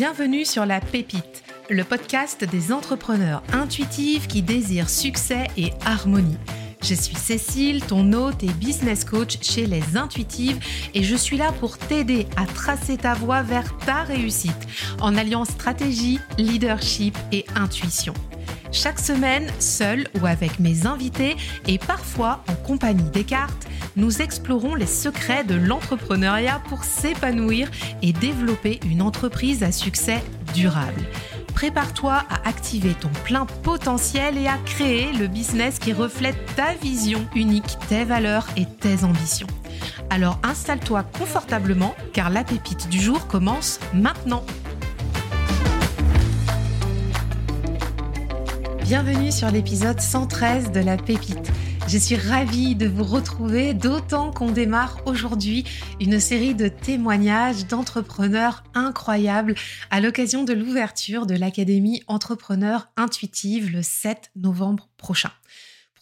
Bienvenue sur La Pépite, le podcast des entrepreneurs intuitifs qui désirent succès et harmonie. Je suis Cécile, ton hôte et business coach chez Les Intuitives et je suis là pour t'aider à tracer ta voie vers ta réussite en alliant stratégie, leadership et intuition. Chaque semaine, seul ou avec mes invités et parfois en compagnie des cartes, nous explorons les secrets de l'entrepreneuriat pour s'épanouir et développer une entreprise à succès durable. Prépare-toi à activer ton plein potentiel et à créer le business qui reflète ta vision unique, tes valeurs et tes ambitions. Alors installe-toi confortablement car la pépite du jour commence maintenant. Bienvenue sur l'épisode 113 de la pépite. Je suis ravie de vous retrouver, d'autant qu'on démarre aujourd'hui une série de témoignages d'entrepreneurs incroyables à l'occasion de l'ouverture de l'Académie Entrepreneur Intuitive le 7 novembre prochain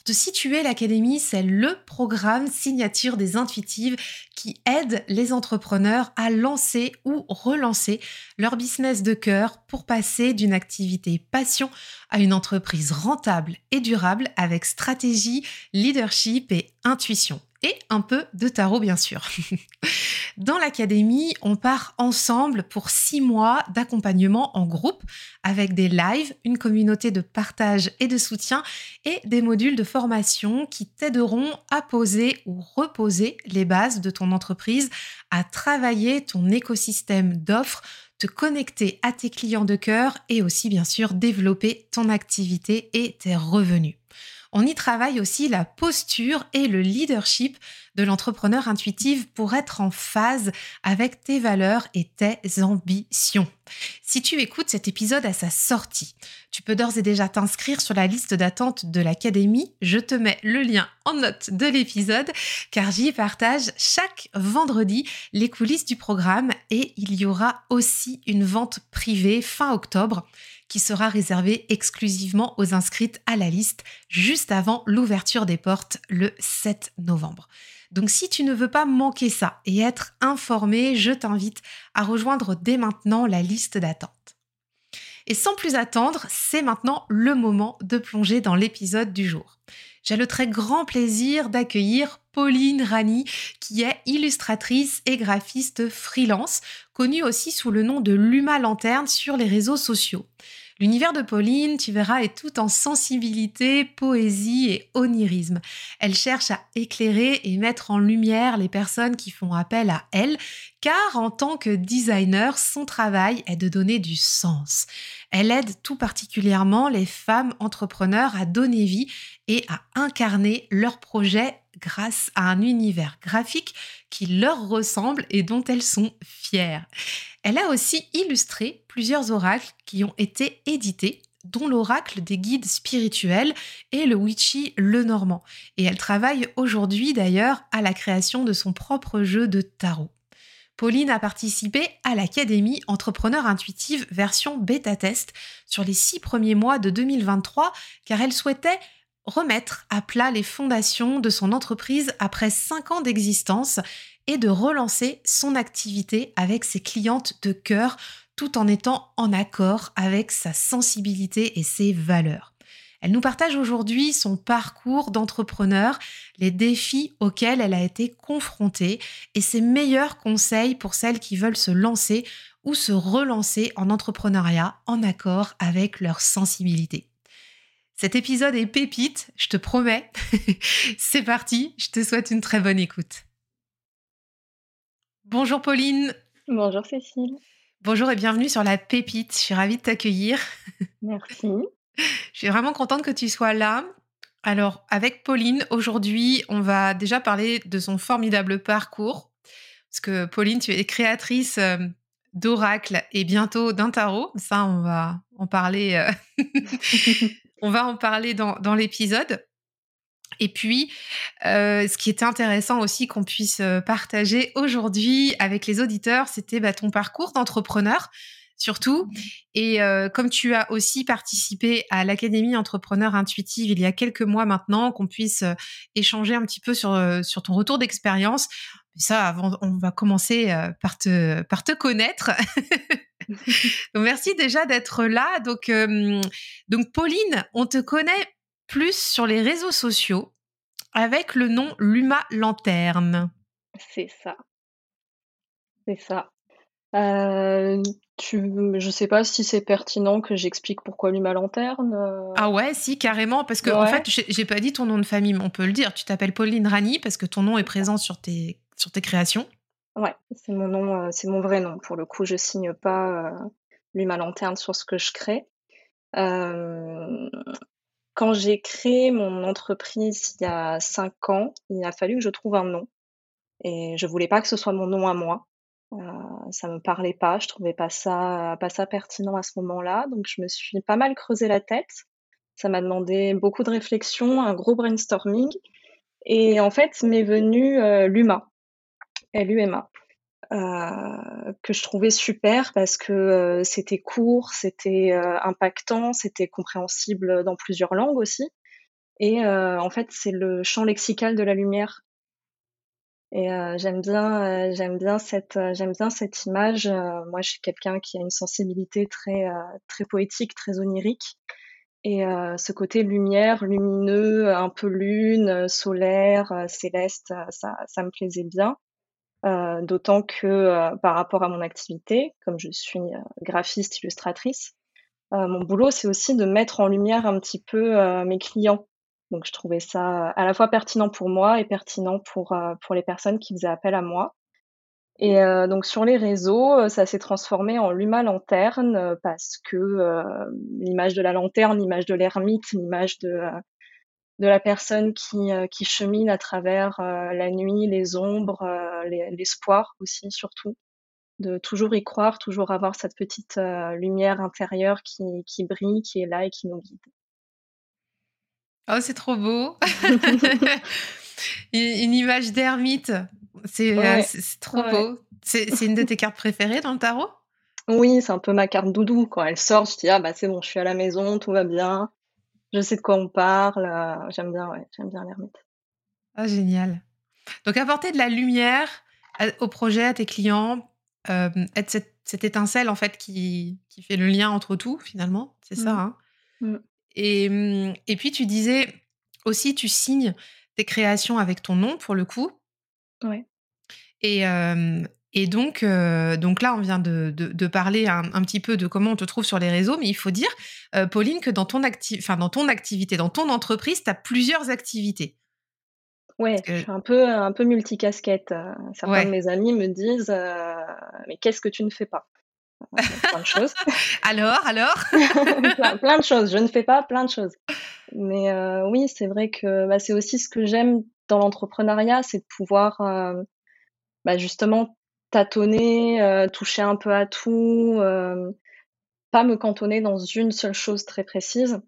te situer, l'Académie, c'est le programme signature des intuitives qui aide les entrepreneurs à lancer ou relancer leur business de cœur pour passer d'une activité passion à une entreprise rentable et durable avec stratégie, leadership et intuition et un peu de tarot bien sûr. Dans l'académie, on part ensemble pour six mois d'accompagnement en groupe avec des lives, une communauté de partage et de soutien et des modules de formation qui t'aideront à poser ou reposer les bases de ton entreprise, à travailler ton écosystème d'offres te connecter à tes clients de cœur et aussi bien sûr développer ton activité et tes revenus on y travaille aussi la posture et le leadership de l'entrepreneur intuitif pour être en phase avec tes valeurs et tes ambitions. Si tu écoutes cet épisode à sa sortie, tu peux d'ores et déjà t'inscrire sur la liste d'attente de l'Académie. Je te mets le lien en note de l'épisode car j'y partage chaque vendredi les coulisses du programme et il y aura aussi une vente privée fin octobre qui sera réservé exclusivement aux inscrites à la liste juste avant l'ouverture des portes le 7 novembre. Donc si tu ne veux pas manquer ça et être informé, je t'invite à rejoindre dès maintenant la liste d'attente. Et sans plus attendre, c'est maintenant le moment de plonger dans l'épisode du jour. J'ai le très grand plaisir d'accueillir Pauline Rani, qui est illustratrice et graphiste freelance, connue aussi sous le nom de Luma Lanterne sur les réseaux sociaux. L'univers de Pauline, tu verras, est tout en sensibilité, poésie et onirisme. Elle cherche à éclairer et mettre en lumière les personnes qui font appel à elle, car en tant que designer, son travail est de donner du sens. Elle aide tout particulièrement les femmes entrepreneurs à donner vie et à incarner leurs projets grâce à un univers graphique qui leur ressemble et dont elles sont fières. Elle a aussi illustré plusieurs oracles qui ont été édités dont l'oracle des guides spirituels et le witchy le normand. Et elle travaille aujourd'hui d'ailleurs à la création de son propre jeu de tarot. Pauline a participé à l'Académie Entrepreneur Intuitive version bêta-test sur les six premiers mois de 2023 car elle souhaitait remettre à plat les fondations de son entreprise après cinq ans d'existence et de relancer son activité avec ses clientes de cœur tout en étant en accord avec sa sensibilité et ses valeurs. Elle nous partage aujourd'hui son parcours d'entrepreneur, les défis auxquels elle a été confrontée et ses meilleurs conseils pour celles qui veulent se lancer ou se relancer en entrepreneuriat en accord avec leur sensibilité. Cet épisode est pépite, je te promets. C'est parti, je te souhaite une très bonne écoute. Bonjour Pauline. Bonjour Cécile. Bonjour et bienvenue sur la pépite. Je suis ravie de t'accueillir. Merci. je suis vraiment contente que tu sois là. Alors, avec Pauline, aujourd'hui, on va déjà parler de son formidable parcours. Parce que Pauline, tu es créatrice euh, d'oracle et bientôt d'un tarot. Ça, on va en parler euh, On va en parler dans, l'épisode. Et puis, euh, ce qui était intéressant aussi qu'on puisse euh, partager aujourd'hui avec les auditeurs, c'était bah, ton parcours d'entrepreneur, surtout. Mmh. Et euh, comme tu as aussi participé à l'Académie Entrepreneur Intuitive il y a quelques mois maintenant, qu'on puisse échanger un petit peu sur, sur ton retour d'expérience. Ça, avant, on va commencer par te, par te connaître. merci déjà d'être là. Donc, donc, Pauline, on te connaît plus sur les réseaux sociaux avec le nom Luma Lanterne. C'est ça. C'est ça. Euh, tu, je sais pas si c'est pertinent que j'explique pourquoi Luma Lanterne. Euh. Ah ouais, si, carrément, parce que en fait, j'ai pas dit ton nom de famille, mais on peut le dire. Tu t'appelles Pauline Rani parce que ton nom est présent sur tes, sur tes créations. Ouais, c'est mon nom, euh, c'est mon vrai nom. Pour le coup, je signe pas Luma Lanterne sur ce que je crée. quand j'ai créé mon entreprise il y a cinq ans, il a fallu que je trouve un nom. Et je voulais pas que ce soit mon nom à moi. Euh, ça me parlait pas, je trouvais pas ça, pas ça pertinent à ce moment-là. Donc je me suis pas mal creusé la tête. Ça m'a demandé beaucoup de réflexion, un gros brainstorming. Et en fait, m'est venu euh, l'UMA, L-U-M-A, euh, que je trouvais super parce que euh, c'était court, c'était euh, impactant, c'était compréhensible dans plusieurs langues aussi. Et en fait, c'est le champ lexical de la lumière et j'aime bien, j'aime bien cette, j'aime bien cette image. moi, je suis quelqu'un qui a une sensibilité très, très poétique, très onirique. Et ce côté lumière, lumineux, un peu lune, solaire, céleste, ça, ça me plaisait bien. D'autant que par rapport à mon activité, comme je suis graphiste, illustratrice, mon boulot, c'est aussi de mettre en lumière un petit peu mes clients. Donc je trouvais ça à la fois pertinent pour moi et pertinent pour, euh, pour les personnes qui faisaient appel à moi. Et euh, donc sur les réseaux, euh, ça s'est transformé en Luma Lanterne parce que l'image de la lanterne, l'image de l'ermite, l'image de, de la personne qui, qui chemine à travers la nuit, les ombres, l'espoir aussi surtout, de toujours y croire, toujours avoir cette petite lumière intérieure qui, qui brille, qui est là et qui nous guide. Oh, c'est trop beau. une, image d'ermite. C'est euh, trop beau. C'est une de tes cartes préférées dans le tarot? Oui, c'est un peu ma carte doudou. Quand elle sort, je dis ah bah c'est bon, je suis à la maison, tout va bien. Je sais de quoi on parle. Euh, j'aime bien, ouais, j'aime bien l'ermite. Ah génial. Donc apporter de la lumière au projet, à tes clients, euh, être cette, étincelle en fait qui, qui, fait le lien entre tout finalement, c'est ça. Mmh. Hein mmh. Et, mmh, et puis tu disais aussi, tu signes tes créations avec ton nom pour le coup. Ouais. Et, et donc, donc là, on vient de, de, parler un, petit peu de comment on te trouve sur les réseaux, mais il faut dire, Pauline, que dans ton, acti dans ton activité, dans ton entreprise, tu as plusieurs activités. Ouais, je suis un peu, un peu multicasquette. Certains de mes amis me disent Mais qu'est-ce que tu ne fais pas? Plein de choses. alors, alors? Plein, de choses. Je ne fais pas plein de choses. Mais euh, oui, c'est vrai que bah, c'est aussi ce que j'aime dans l'entrepreneuriat, c'est de pouvoir euh, bah, justement tâtonner, euh, toucher un peu à tout, pas me cantonner dans une seule chose très précise.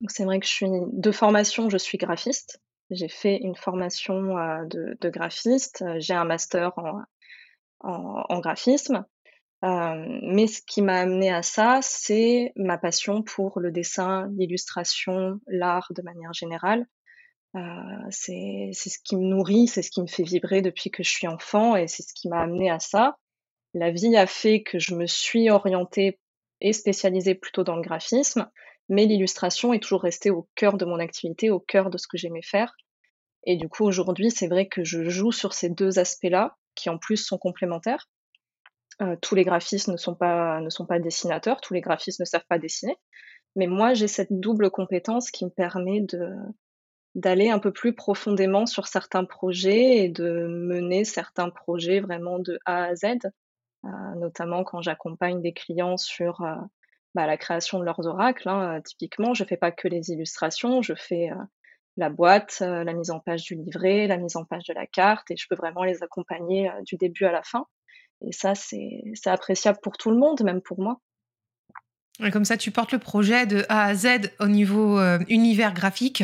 Donc c'est vrai que je suis de formation, je suis graphiste. J'ai fait une formation de, de, graphiste. J'ai un master en, graphisme. Euh, mais ce qui m'a amené à ça, c'est ma passion pour le dessin, l'illustration, l'art de manière générale. Euh, c'est ce qui me nourrit, c'est ce qui me fait vibrer depuis que je suis enfant et c'est ce qui m'a amené à ça. La vie a fait que je me suis orientée et spécialisée plutôt dans le graphisme, mais l'illustration est toujours restée au cœur de mon activité, au cœur de ce que j'aimais faire. Et du coup, aujourd'hui, c'est vrai que je joue sur ces deux aspects-là, qui en plus sont complémentaires. Euh, tous les graphistes ne sont pas ne sont pas dessinateurs, tous les graphistes ne savent pas dessiner. Mais moi, j'ai cette double compétence qui me permet de d'aller un peu plus profondément sur certains projets et de mener certains projets vraiment de A à Z, euh, notamment quand j'accompagne des clients sur euh, bah, la création de leurs oracles. Hein, typiquement, je fais pas que les illustrations, je fais la boîte, la mise en page du livret, la mise en page de la carte, et je peux vraiment les accompagner du début à la fin. Et ça, c'est appréciable pour tout le monde, même pour moi. Comme ça, tu portes le projet de A à Z au niveau euh, univers graphique.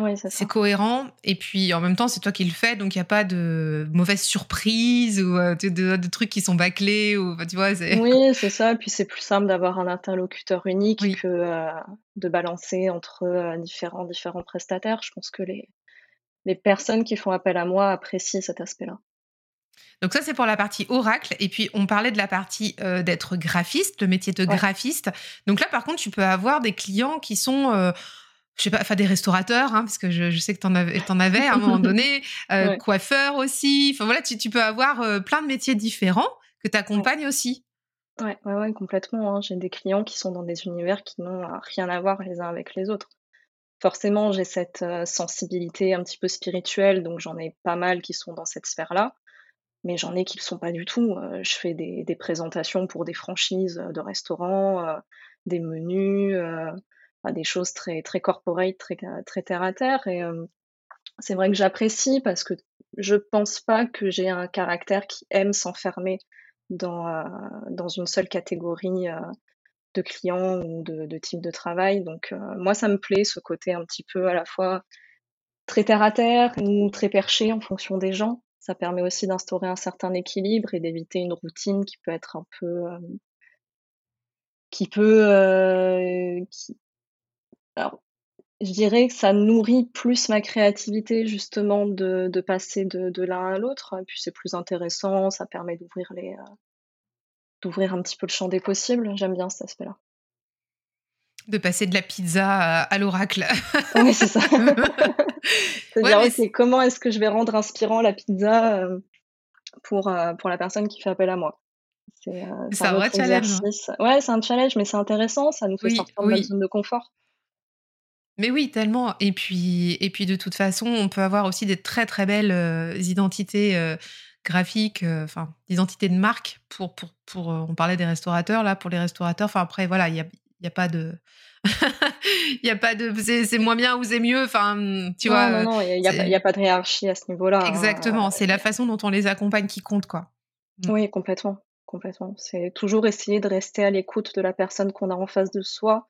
Oui, c'est cohérent. Et puis, en même temps, c'est toi qui le fais, donc il n'y a pas de mauvaise surprise ou euh, de, trucs qui sont bâclés. Ou, tu vois, oui, c'est ça. Et puis, c'est plus simple d'avoir un interlocuteur unique que euh, de balancer entre différents, différents prestataires. Je pense que les, les personnes qui font appel à moi apprécient cet aspect-là. Donc ça, c'est pour la partie oracle. Et puis, on parlait de la partie euh, d'être graphiste, le métier de graphiste. Donc là, par contre, tu peux avoir des clients qui sont... Euh, je sais pas, enfin des restaurateurs, hein, parce que je, sais que tu en avais, en avais à un moment donné, euh, coiffeurs aussi. Enfin voilà, tu, tu peux avoir plein de métiers différents que tu accompagnes aussi. Ouais, ouais, ouais, complètement. Hein. J'ai des clients qui sont dans des univers qui n'ont rien à voir les uns avec les autres. Forcément, j'ai cette sensibilité un petit peu spirituelle, donc j'en ai pas mal qui sont dans cette sphère-là mais j'en ai qui ne le sont pas du tout. Euh, je fais des, présentations pour des franchises de restaurants, euh, des menus, des choses très, très très, très terre à terre. Et c'est vrai que j'apprécie parce que je pense pas que j'ai un caractère qui aime s'enfermer dans, dans une seule catégorie de clients ou de, type de travail. Donc moi, ça me plaît ce côté un petit peu à la fois très terre à terre ou très perché en fonction des gens. Ça permet aussi d'instaurer un certain équilibre et d'éviter une routine qui peut être un peu, qui peut, alors, je dirais que ça nourrit plus ma créativité justement de, passer de, l'un à l'autre. Puis c'est plus intéressant, ça permet d'ouvrir les, euh, d'ouvrir un petit peu le champ des possibles. J'aime bien cet aspect-là. De passer de la pizza à, l'oracle. Oui, c'est ça. C'est-à-dire, comment est-ce que je vais rendre inspirant la pizza euh, pour, euh, pour la personne qui fait appel à moi? C'est un vrai challenge. Ouais, c'est un challenge, mais c'est intéressant, ça nous fait sortir de notre zone de confort. Mais oui, tellement. Et puis, et puis de toute façon, on peut avoir aussi des très très belles identités graphiques, enfin, d'identités de marque pour, pour, pour, on parlait des restaurateurs, là, pour les restaurateurs. Enfin, après, voilà, il n'y a, y a pas de. Il y a pas de. C'est moins bien ou c'est mieux. Enfin, tu vois. Non, non, il n'y a, a, pas de hiérarchie à ce niveau-là. Hein. Exactement. C'est la façon dont on les accompagne qui compte, quoi. Mm. Oui, complètement. Complètement. C'est toujours essayer de rester à l'écoute de la personne qu'on a en face de soi,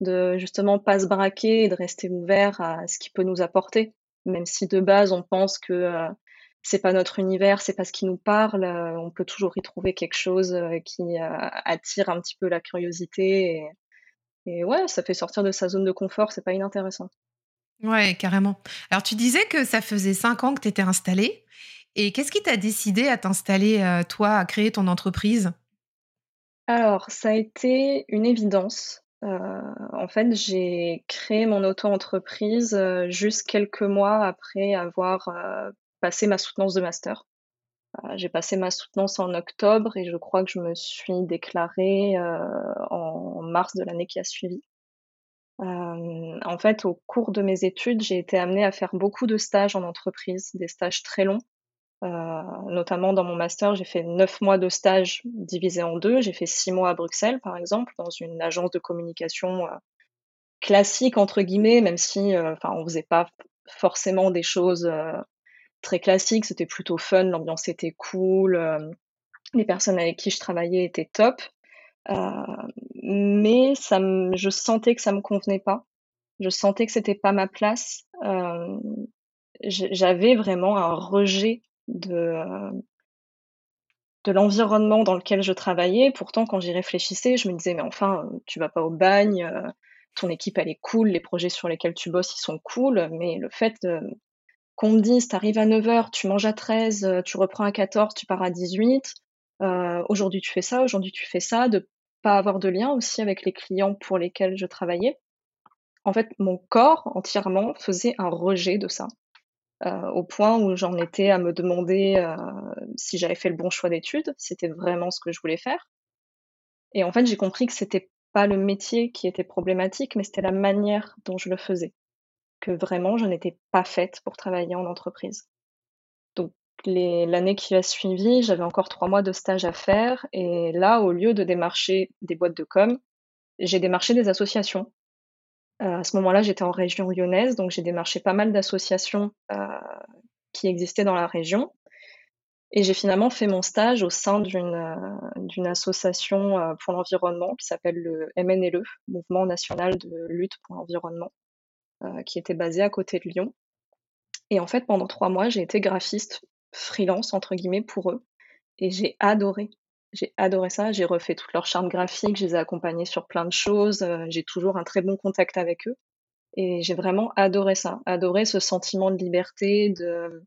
de justement pas se braquer et de rester ouvert à ce qui peut nous apporter. Même si de base on pense que euh, c'est pas notre univers, c'est pas ce qui nous parle, euh, on peut toujours y trouver quelque chose euh, qui attire un petit peu la curiosité et, et ouais, ça fait sortir de sa zone de confort, c'est pas inintéressant. Ouais, carrément. Alors, tu disais que ça faisait cinq ans que tu étais installée. Et qu'est-ce qui t'a décidé à t'installer, toi, à créer ton entreprise? Alors, ça a été une évidence. Euh, en fait, j'ai créé mon auto-entreprise euh, juste quelques mois après avoir passé ma soutenance de master. J'ai passé ma soutenance en octobre et je crois que je me suis déclarée euh, en mars de l'année qui a suivi. Euh, en fait, au cours de mes études, j'ai été amenée à faire beaucoup de stages en entreprise, des stages très longs. Euh, notamment dans mon master, j'ai fait neuf mois de stage divisés en deux. J'ai fait six mois à Bruxelles, par exemple, dans une agence de communication classique entre guillemets, même si, enfin, on faisait pas forcément des choses très classique, c'était plutôt fun, l'ambiance était cool, euh, les personnes avec qui je travaillais étaient top. Euh, mais ça je sentais que ça me convenait pas. Je sentais que c'était pas ma place. Euh, j'avais vraiment un rejet de de l'environnement dans lequel je travaillais. Pourtant, quand j'y réfléchissais, je me disais mais enfin, tu vas pas au bagne, ton équipe elle est cool, les projets sur lesquels tu bosses ils sont cool, mais le fait qu'on me dise, tu arrives à 9h, tu manges à 13, euh, tu reprends à 14, tu pars à 18, euh, aujourd'hui tu fais ça, aujourd'hui tu fais ça, de pas avoir de lien aussi avec les clients pour lesquels je travaillais. En fait, mon corps entièrement faisait un rejet de ça, euh, au point où j'en étais à me demander si j'avais fait le bon choix d'études, c'était vraiment ce que je voulais faire. Et en fait, j'ai compris que c'était pas le métier qui était problématique, mais c'était la manière dont je le faisais que vraiment je n'étais pas faite pour travailler en entreprise. Donc l'année qui a suivi, j'avais encore trois mois de stage à faire et là, au lieu de démarcher des boîtes de com, j'ai démarché des associations. Euh, à ce moment-là, j'étais en région lyonnaise, donc j'ai démarché pas mal d'associations euh, qui existaient dans la région. Et j'ai finalement fait mon stage au sein d'une euh, association pour l'environnement qui s'appelle le MNLE, Mouvement national de lutte pour l'environnement. Qui était basé à côté de Lyon. Et en fait, pendant trois mois, j'ai été graphiste freelance, entre guillemets, pour eux. Et j'ai adoré. J'ai adoré ça. J'ai refait toute leur charme graphique. Je les ai accompagnés sur plein de choses. Euh, j'ai toujours un très bon contact avec eux. Et j'ai vraiment adoré ça. Adoré ce sentiment de liberté, de,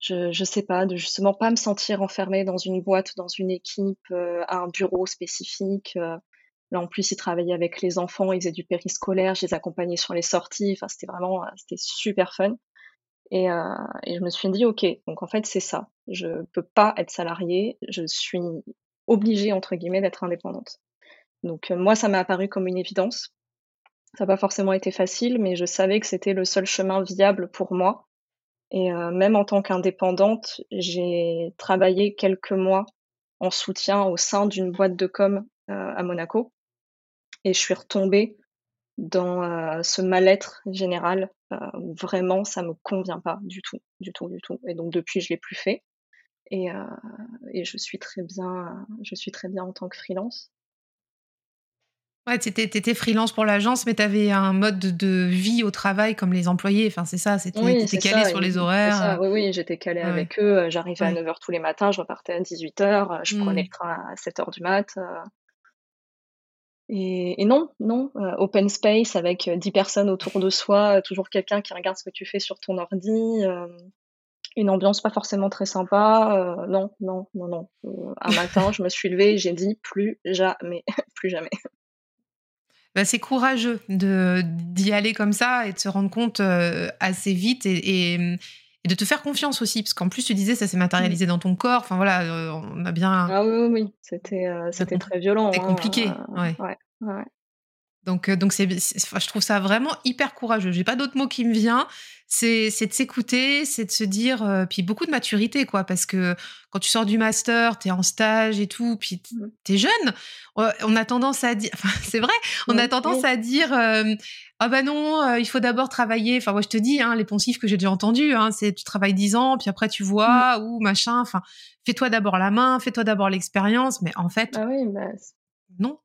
je je sais pas, de justement pas me sentir enfermée dans une boîte, dans une équipe, heu, à un bureau spécifique, heu. Là, en plus, ils travaillaient avec les enfants, ils faisaient du périscolaire, je les accompagnais sur les sorties, enfin, c'était vraiment, c'était super fun et heu et je me suis dit: «OK, donc en fait, c'est ça. Je peux pas être salariée, je suis obligée, entre guillemets, d'être indépendante». Donc heu, moi, ça m'a apparu comme une évidence. Ça a pas forcément été facile, mais je savais que c'était le seul chemin viable pour moi et heu, même en tant qu'indépendante, j'ai travaillé quelques mois en soutien au sein d'une boîte de com, à Monaco et je suis retombée dans, heu, ce mal-être général, où vraiment ça me convient pas du tout, du tout, du tout et donc depuis, je l'ai plus fait et et je suis très bien, je suis très bien en tant que freelance. Ouais, tu étais freelance pour l'agence, mais tu avais un mode de vie au travail comme les employés. Enfin, c'est ça, c'était tu Oui, ça, sur les horaires, ça, oui, oui, j'étais ouais, ouais. avec eux, j'arrivais à Ouais. 9:00 tous les matins, je repartais à 18:00, heu, je prenais Mmh. le train à 7:00 du mat, et et non, non, heu, open space avec, heu, 10 personnes autour de soi, toujours quelqu'un qui regarde ce que tu fais sur ton ordi, une ambiance pas forcément très sympa, non, non, non, non, un matin, je me suis levée et j'ai dit: «Plus jamais, plus jamais». Bah, c'est courageux de d'y aller comme ça et de se rendre compte, assez vite et et et de te faire confiance aussi. Parce qu'en plus, tu disais, ça s'est Mmh. matérialisé dans ton corps. Enfin voilà, heu, on a bien Ah oui, oui, oui, c'était, bien c'était très C'était violent, compliqué, hein, ouais. heu, ouais, ouais, ouais. Donc heu, donc c'est je trouve ça vraiment hyper courageux. J'ai pas d'autre mot qui me vient. C'est c'est de s'écouter, c'est de se dire, heu puis beaucoup de maturité, quoi, parce que quand tu sors du master, tu es en stage et tout, puis t Mmh. tu es jeune. Heu, on a tendance à dire enfin, c'est vrai, on a tendance à dire, hem: «Ah bah non, heu, il faut d'abord travailler» enfin moi je te dis, hein, les poncifs que j'ai déjà entendus, hein, c'est: «Tu travailles 10 ans, puis après tu Mmh. vois» ou machin, enfin: «Fais-toi d'abord la main, fais-toi d'abord l'expérience», mais en fait, Ah oui, bah, non.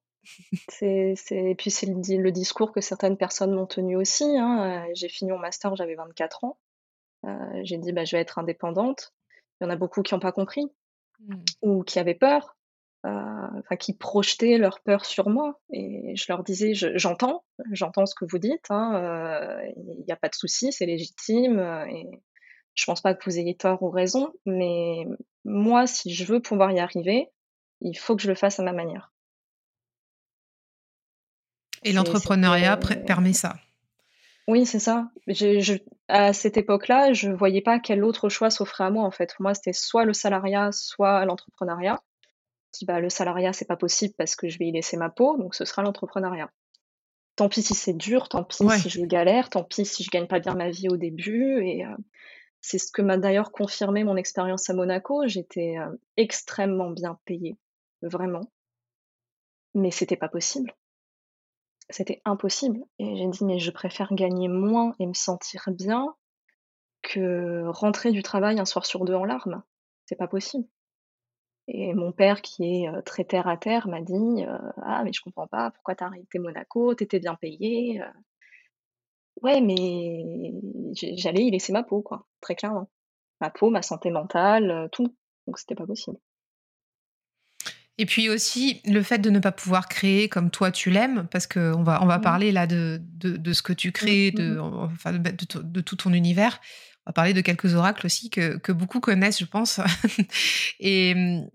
C'est c'est et puis c'est le di le discours que certaines personnes m'ont tenu aussi, hein, heu, j'ai fini mon master, j'avais 24 ans, heu, j'ai dit: «Bah, je vais être indépendante». Il y en a beaucoup qui ont pas compris. Mmh. ou qui avaient peur, heu, enfin qui projetaient leur peur sur moi. Et je leur disais: «Je j'entends, j'entends ce que vous dites, hein, il y a pas de souci, c'est légitime, et je pense pas que vous ayez tort ou raison, mais moi, si je veux pouvoir y arriver, il faut que je le fasse à ma manière». Et l'entrepreneuriat pré permet ça. oui, c'est ça. Je je à cette époque-là, je voyais pas quel autre choix s'offrait à moi, en fait. Pour moi, c'était soit le salariat, soit l'entrepreneuriat. Je dis: «Bah, le salariat, c'est pas possible parce que je vais y laisser ma peau, donc ce sera l'entrepreneuriat». Tant pis si c'est dur, tant pis Ouais. si je galère, tant pis si je gagne pas bien ma vie au début et heu, c'est ce que m'a d'ailleurs confirmé mon expérience à Monaco. J'étais, heu, extrêmement bien payée, vraiment, mais c'était pas possible. C'était impossible et j'ai dit: «Mais je préfère gagner moins et me sentir bien que rentrer du travail un soir sur 2 en larmes. C'est pas possible» et mon père qui est, heu, très terre à terre m'a dit, heu: «Ah mais je comprends pas, pourquoi tu as arrêté Monaco? Tu étais bien payée, heu». Ouais, mais j'allais y laisser ma peau, quoi, très clairement. Ma peau, ma santé mentale, tout, donc c'était pas possible. Et puis aussi, le fait de ne pas pouvoir créer comme toi tu l'aimes, parce qu'on va on va Mmh. parler là de de de ce que tu crées, de mh. enfin de de tout ton univers. On va parler de quelques oracles aussi que que beaucoup connaissent, je pense. Et mmh,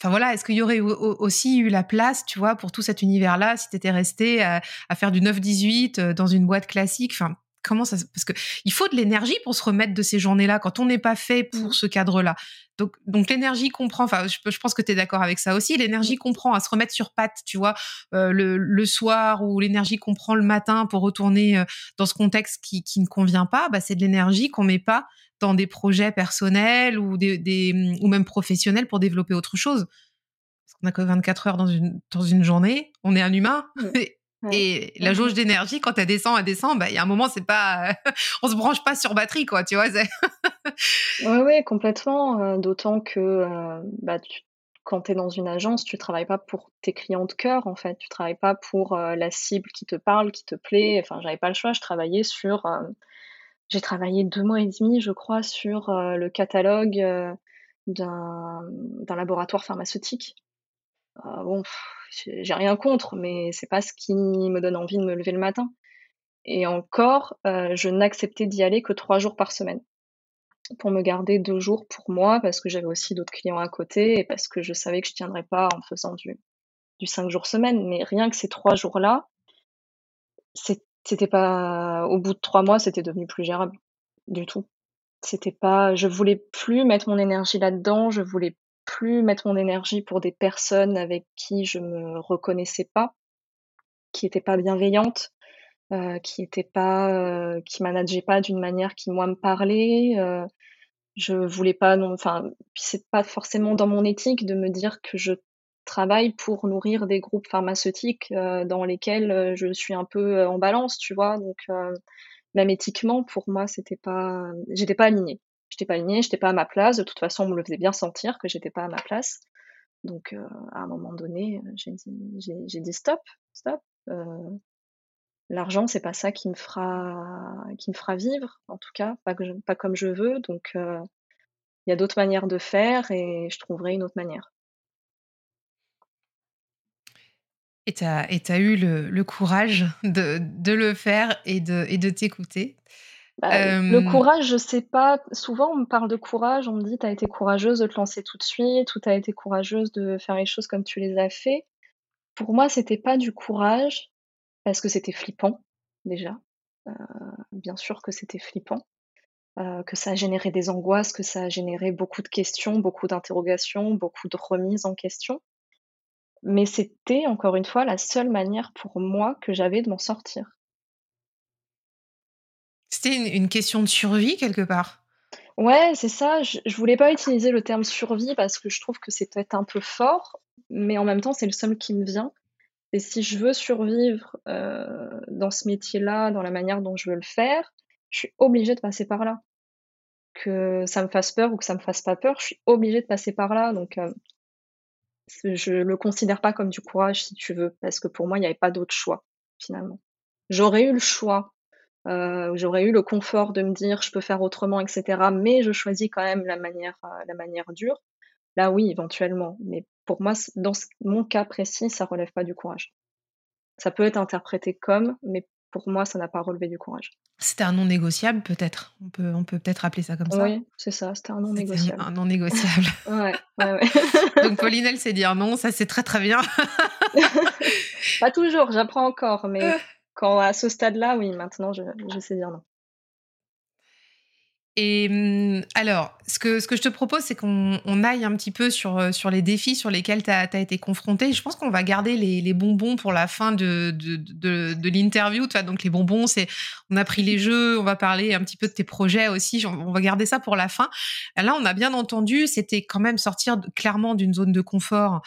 enfin voilà, est-ce qu'il y aurait au au aussi eu la place, tu vois, pour tout cet univers-là, si tu étais restée à à faire du 9-18, heu, dans une boîte classique? Enfin, comment ça parce qu'il faut de l'énergie pour se remettre de ces journées-là, quand on n'est pas fait pour Mmh. ce cadre-là. Donc donc l'énergie qu'on prend, enfin je je pense que tu es d'accord avec ça aussi, l'énergie qu'on prend à se remettre sur pattes, tu vois? Heu, le le soir ou l'énergie qu'on prend le matin pour retourner, heu, dans ce contexte qui qui ne convient pas, bah, c'est de l'énergie qu'on met pas dans des projets personnels ou des des, mmh, ou même professionnels pour développer autre chose. Parce qu'on a que 24 heures dans une dans une journée, on est un humain Mmh. Et Ouais. et Ouais, la jauge ouais. d'énergie quand elle descend, elle descend, bah, il y a un moment, c'est pas, on se branche pas sur batterie quoi, tu vois? Ouais, ouais, complètement, d'autant que, bah, tu quand tu es dans une agence, tu travailles pas pour tes clients de cœur, en fait. Tu travailles pas pour, la cible qui te parle, qui te plaît. Enfin, j'avais pas le choix, je travaillais sur, j'ai travaillé 2 mois et demi, je crois, sur, le catalogue, d'un laboratoire pharmaceutique. Heu, bon, j'ai rien contre, mais c'est pas ce qui me donne envie de me lever le matin et encore, heu, je n'acceptais d'y aller que 3 jours par semaine. pour me garder deux jours pour moi parce que j'avais aussi d'autres clients à côté et parce que je savais que je tiendrais pas en faisant du, du cinq jours semaine. Mais rien que ces trois jours-là, c'était pas, au bout de trois mois, c'était devenu plus gérable du tout. C'était pas, je voulais plus mettre mon énergie là-dedans, je voulais plus mettre mon énergie pour des personnes avec qui je me reconnaissais pas, qui étaient pas bienveillantes, euh, qui étaient pas, euh, qui manageaient pas d'une manière qui moi me parlait. Euh, je voulais pas non, enfin, c'est pas forcément dans mon éthique de me dire que je travaille pour nourrir des groupes pharmaceutiques euh, dans lesquels je suis un peu en balance, tu vois. Donc même éthiquement, pour moi, c'était pas, j'étais pas alignée. J'étais pas alignée, j'étais pas à ma place. De toute façon, on me le faisait bien sentir que j'étais pas à ma place. Donc à un moment donné, j'ai dit, stop, stop. L'argent, c'est pas ça qui me fera, qui me fera vivre, en tout cas, pas, comme je veux. Donc, il y a d'autres manières de faire et je trouverai une autre manière. Et tu as, eu le, courage de, le faire et de t'écouter. Bah, le courage, je sais pas. Souvent, on me parle de courage. On me dit, tu as été courageuse de te lancer tout de suite, ou tu as été courageuse de faire les choses comme tu les as fait. Pour moi, c'était pas du courage, parce que c'était flippant, déjà. Euh, bien sûr que c'était flippant. Euh, que ça a généré des angoisses, que ça a généré beaucoup de questions, beaucoup d'interrogations, beaucoup de remises en question. Mais c'était, encore une fois, la seule manière pour moi que j'avais de m'en sortir. C'était une, question de survie quelque part? Ouais, c'est ça. Je, voulais pas utiliser le terme survie parce que je trouve que c'est peut-être un peu fort, mais en même temps, c'est le seul qui me vient. Et si je veux survivre euh, dans ce métier-là, dans la manière dont je veux le faire, je suis obligée de passer par là. Que ça me fasse peur ou que ça me fasse pas peur, je suis obligée de passer par là. Donc, euh, je le considère pas comme du courage, si tu veux, parce que pour moi, il n'y avait pas d'autre choix, finalement. J'aurais eu le choix, euh, j'aurais eu le confort de me dire je peux faire autrement, etc. Mais je choisis quand même la manière, euh, la manière dure. Là, oui, éventuellement. Mais pour moi, dans mon cas précis, ça relève pas du courage. Ça peut être interprété comme, mais pour moi, ça n'a pas relevé du courage. C'était un non négociable, peut-être. On peut, on peut peut-être appeler ça comme ça. Oui, c'est ça. C'était un non négociable. Un, non négociable. ouais, ouais, ouais. Donc Pauline, elle sait dire non. Ça, c'est très très bien. pas toujours. J'apprends encore, mais quand à ce stade-là, oui, maintenant, je, je sais dire non. Et hum, alors, ce que, ce que je te propose, c'est qu'on aille un petit peu sur, euh, sur les défis sur lesquels tu as, été confronté. Je pense qu'on va garder les, les, bonbons pour la fin de, de, de, de l'interview. Donc, les bonbons, c'est on a pris les jeux, on va parler un petit peu de tes projets aussi. On va garder ça pour la fin. Là, on a bien entendu, c'était quand même sortir clairement d'une zone de confort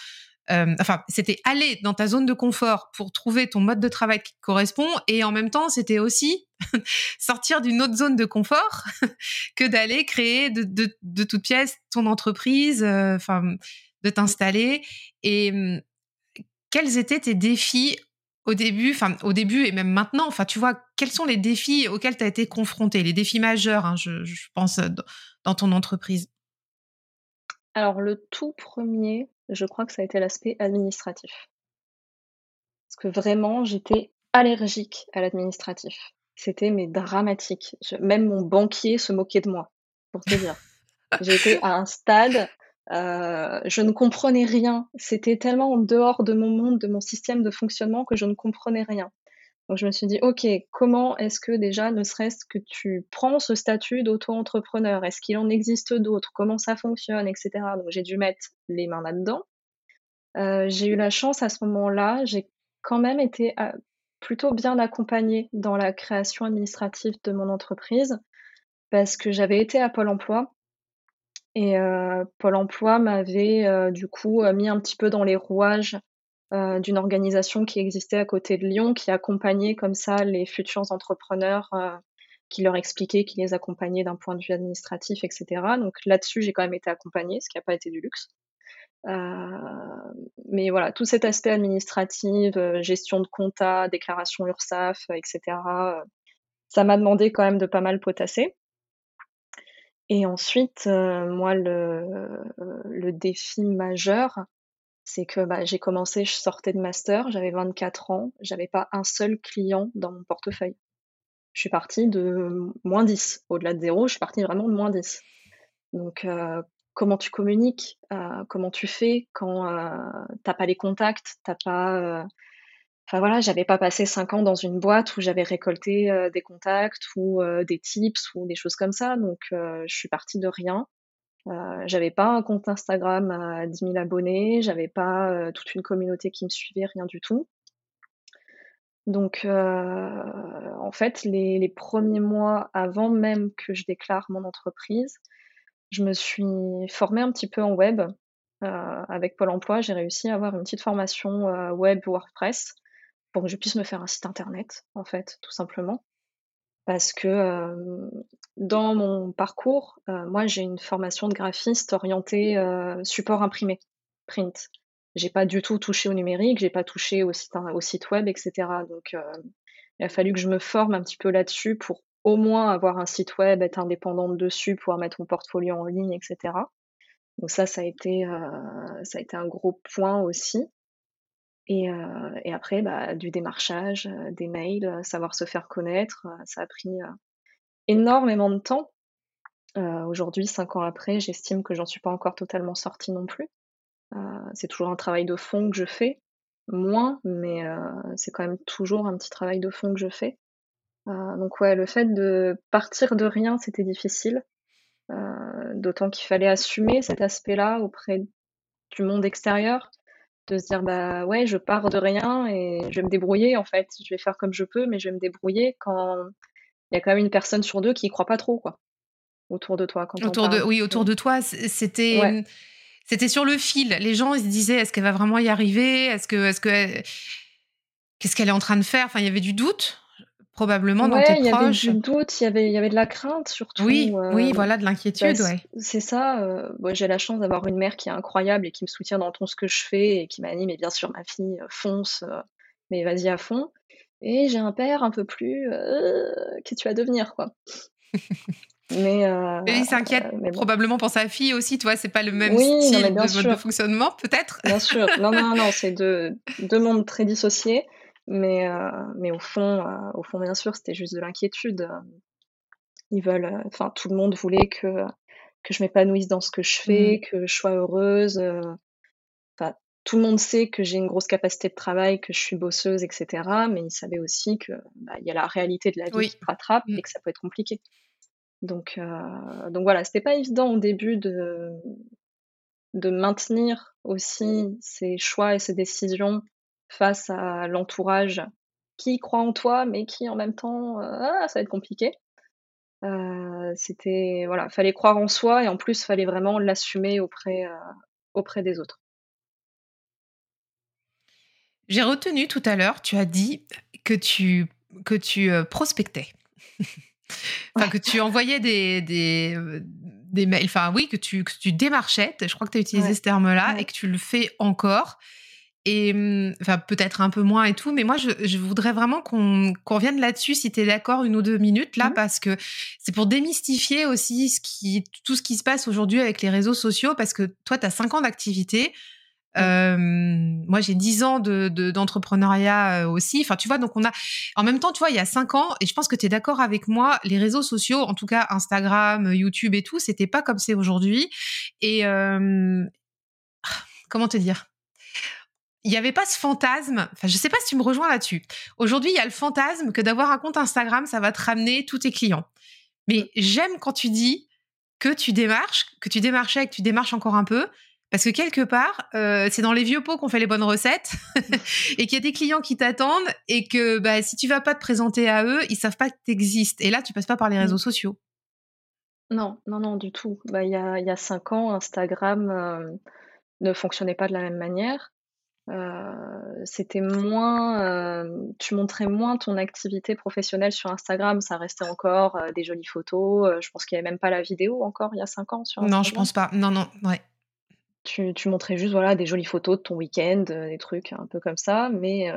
euh, enfin, c'était aller dans ta zone de confort pour trouver ton mode de travail qui correspond, et en même temps, c'était aussi sortir d'une autre zone de confort que d'aller créer de, de, de toute pièce ton entreprise, euh, enfin, de t'installer. Et hum, quels étaient tes défis au début, enfin au début et même maintenant, enfin tu vois, quels sont les défis auxquels tu as été confronté, les défis majeurs, hein, je, je, pense, dans ton entreprise. Alors le tout premier, je crois que ça a été l'aspect administratif. Parce que vraiment, j'étais allergique à l'administratif. C'était mais dramatique. même mon banquier se moquait de moi, pour te dire. J'étais à un stade, euh, je ne comprenais rien. C'était tellement en dehors de mon monde, de mon système de fonctionnement que je ne comprenais rien. Donc je me suis dit, OK, comment est-ce que déjà, ne serait-ce que tu prends ce statut d'auto-entrepreneur? Est-ce qu'il en existe d'autres? Comment ça fonctionne, etc. Donc j'ai dû mettre les mains là-dedans. Euh, j'ai eu la chance à ce moment-là, j'ai quand même été euh, plutôt bien accompagnée dans la création administrative de mon entreprise parce que j'avais été à Pôle Emploi et euh, Pôle Emploi m'avait du coup mis un petit peu dans les rouages euh, d'une organisation qui existait à côté de Lyon, qui accompagnait comme ça les futurs entrepreneurs, euh, qui leur expliquait, qui les accompagnait d'un point de vue administratif, etc. Donc là-dessus, j'ai quand même été accompagnée, ce qui n'a pas été du luxe. Euh, mais voilà, tout cet aspect administratif, gestion de compta, déclaration URSAF, etc., ça m'a demandé quand même de pas mal potasser. Et ensuite, moi, le, le défi majeur, c'est que bah, j'ai commencé, je sortais de master, j'avais 24 ans, j'avais pas un seul client dans mon portefeuille. je suis partie de moins 10. Au-delà de zéro, je suis partie vraiment de moins 10. Donc, comment tu communiques, comment tu fais quand t'as pas les contacts, t'as pas. Enfin voilà, j'avais pas passé cinq ans dans une boîte où j'avais récolté des contacts ou des tips ou des choses comme ça. Donc, je suis partie de rien. J'avais pas un compte Instagram à 10 000 abonnés, j'avais pas toute une communauté qui me suivait, rien du tout. Donc, en fait, les, premiers mois avant même que je déclare mon entreprise, je me suis formée un petit peu en web. Euh, avec Pôle emploi, j'ai réussi à avoir une petite formation euh, web WordPress pour que je puisse me faire un site internet, en fait, tout simplement. Parce que euh, dans mon parcours, moi j'ai une formation de graphiste orientée support imprimé, print. J'ai pas du tout touché au numérique, j'ai pas touché au site, au site web, etc. Donc il a fallu que je me forme un petit peu là-dessus pour au moins avoir un site web, être indépendante dessus, pouvoir mettre mon portfolio en ligne, etc. Donc ça, ça a été, euh, ça a été un gros point aussi. Et, euh, et après, bah, du démarchage, euh, des mails, savoir se faire connaître, ça a pris énormément de temps. Aujourd'hui, cinq ans après, j'estime que j'en suis pas encore totalement sortie non plus. c'est toujours un travail de fond que je fais, moins, mais c'est quand même toujours un petit travail de fond que je fais. Euh, donc ouais, le fait de partir de rien, c'était difficile. Euh, d'autant qu'il fallait assumer cet aspect-là auprès du monde extérieur, de se dire bah ouais, je pars de rien et je vais me débrouiller en fait. Je vais faire comme je peux, mais je vais me débrouiller quand il y a quand même une personne sur deux qui y croit pas trop quoi autour de toi. Quand autour de oui, autour de toi, c'était c'était sur le fil. Les gens ils se disaient est-ce qu'elle va vraiment y arriver? Est-ce que est-ce que qu'est-ce qu'elle est en train de faire? Enfin, il y avait du doute probablement dans tes il y avait du doute, il y avait, il y avait de la crainte surtout. Oui, oui, euh, voilà, de l'inquiétude, ouais. C'est ça. Euh, j'ai la chance d'avoir une mère qui est incroyable et qui me soutient dans tout ce que je fais et qui m'a dit, mais bien sûr, ma fille, euh, fonce, mais vas-y à fond. Et j'ai un père un peu plus, qui tu vas devenir, quoi. Mais il s'inquiète probablement pour sa fille aussi, toi, c'est pas le même style de, de, fonctionnement, peut-être? Bien sûr, non, non, non, c'est deux, deux mondes très dissociés. Mais, euh, mais au fond, euh, au fond, bien sûr, c'était juste de l'inquiétude. Ils veulent, euh, enfin, tout le monde voulait que, que je m'épanouisse dans ce que je fais, mmh. que je sois heureuse. Enfin, tout le monde sait que j'ai une grosse capacité de travail, que je suis bosseuse, etc. Mais ils savaient aussi que bah, il y a la réalité de la vie qui te rattrape mmh. et que ça peut être compliqué. Donc, donc voilà, c'était pas évident au début de, de maintenir aussi ces choix et ces décisions face à l'entourage qui croit en toi, mais qui en même temps, euh, ah, ça va être compliqué. Euh, c'était voilà, fallait croire en soi et en plus fallait vraiment l'assumer auprès euh, auprès des autres. J'ai retenu tout à l'heure, tu as dit que tu que tu prospectais. enfin, que tu envoyais des, des, des mails, enfin oui, que tu, que tu démarchais, je crois que tu as utilisé ce terme-là, et que tu le fais encore. Et mmh, enfin, peut-être un peu moins et tout, mais moi, je, voudrais vraiment qu'on revienne là-dessus, si tu es d'accord, une ou deux minutes, là, mmh. parce que c'est pour démystifier aussi ce qui, tout ce qui se passe aujourd'hui avec les réseaux sociaux, parce que toi, tu as cinq ans d'activité. Mmh. moi, j'ai dix ans d'entrepreneuriat de, aussi. Enfin, tu vois, donc on a. En même temps, tu vois, il y a cinq ans, et je pense que tu es d'accord avec moi, les réseaux sociaux, en tout cas Instagram, YouTube et tout, c'était pas comme c'est aujourd'hui. Et comment te dire? Il n'y avait pas ce fantasme. Enfin, je sais pas si tu me rejoins là-dessus. Aujourd'hui, il y a le fantasme que d'avoir un compte Instagram, ça va te ramener tous tes clients. Mais j'aime quand tu dis que tu démarches, que tu démarchais et que tu démarches encore un peu. Parce que quelque part, euh, c'est dans les vieux pots qu'on fait les bonnes recettes et qu'il y a des clients qui t'attendent et que bah, si tu vas pas te présenter à eux, ils savent pas que tu existes. Et là, tu passes pas par les réseaux mmh. sociaux. Non, non, non, du tout. Bah, il y, a, y a cinq ans, Instagram euh, ne fonctionnait pas de la même manière. Euh, c'était moins, euh, tu montrais moins ton activité professionnelle sur Instagram, ça restait encore euh, des jolies photos. je pense qu'il n'y avait même pas la vidéo encore il y a cinq ans sur Non, je pense pas. Non, non, ouais. Tu, tu montrais juste voilà des jolies photos de ton week-end, des trucs un peu comme ça, mais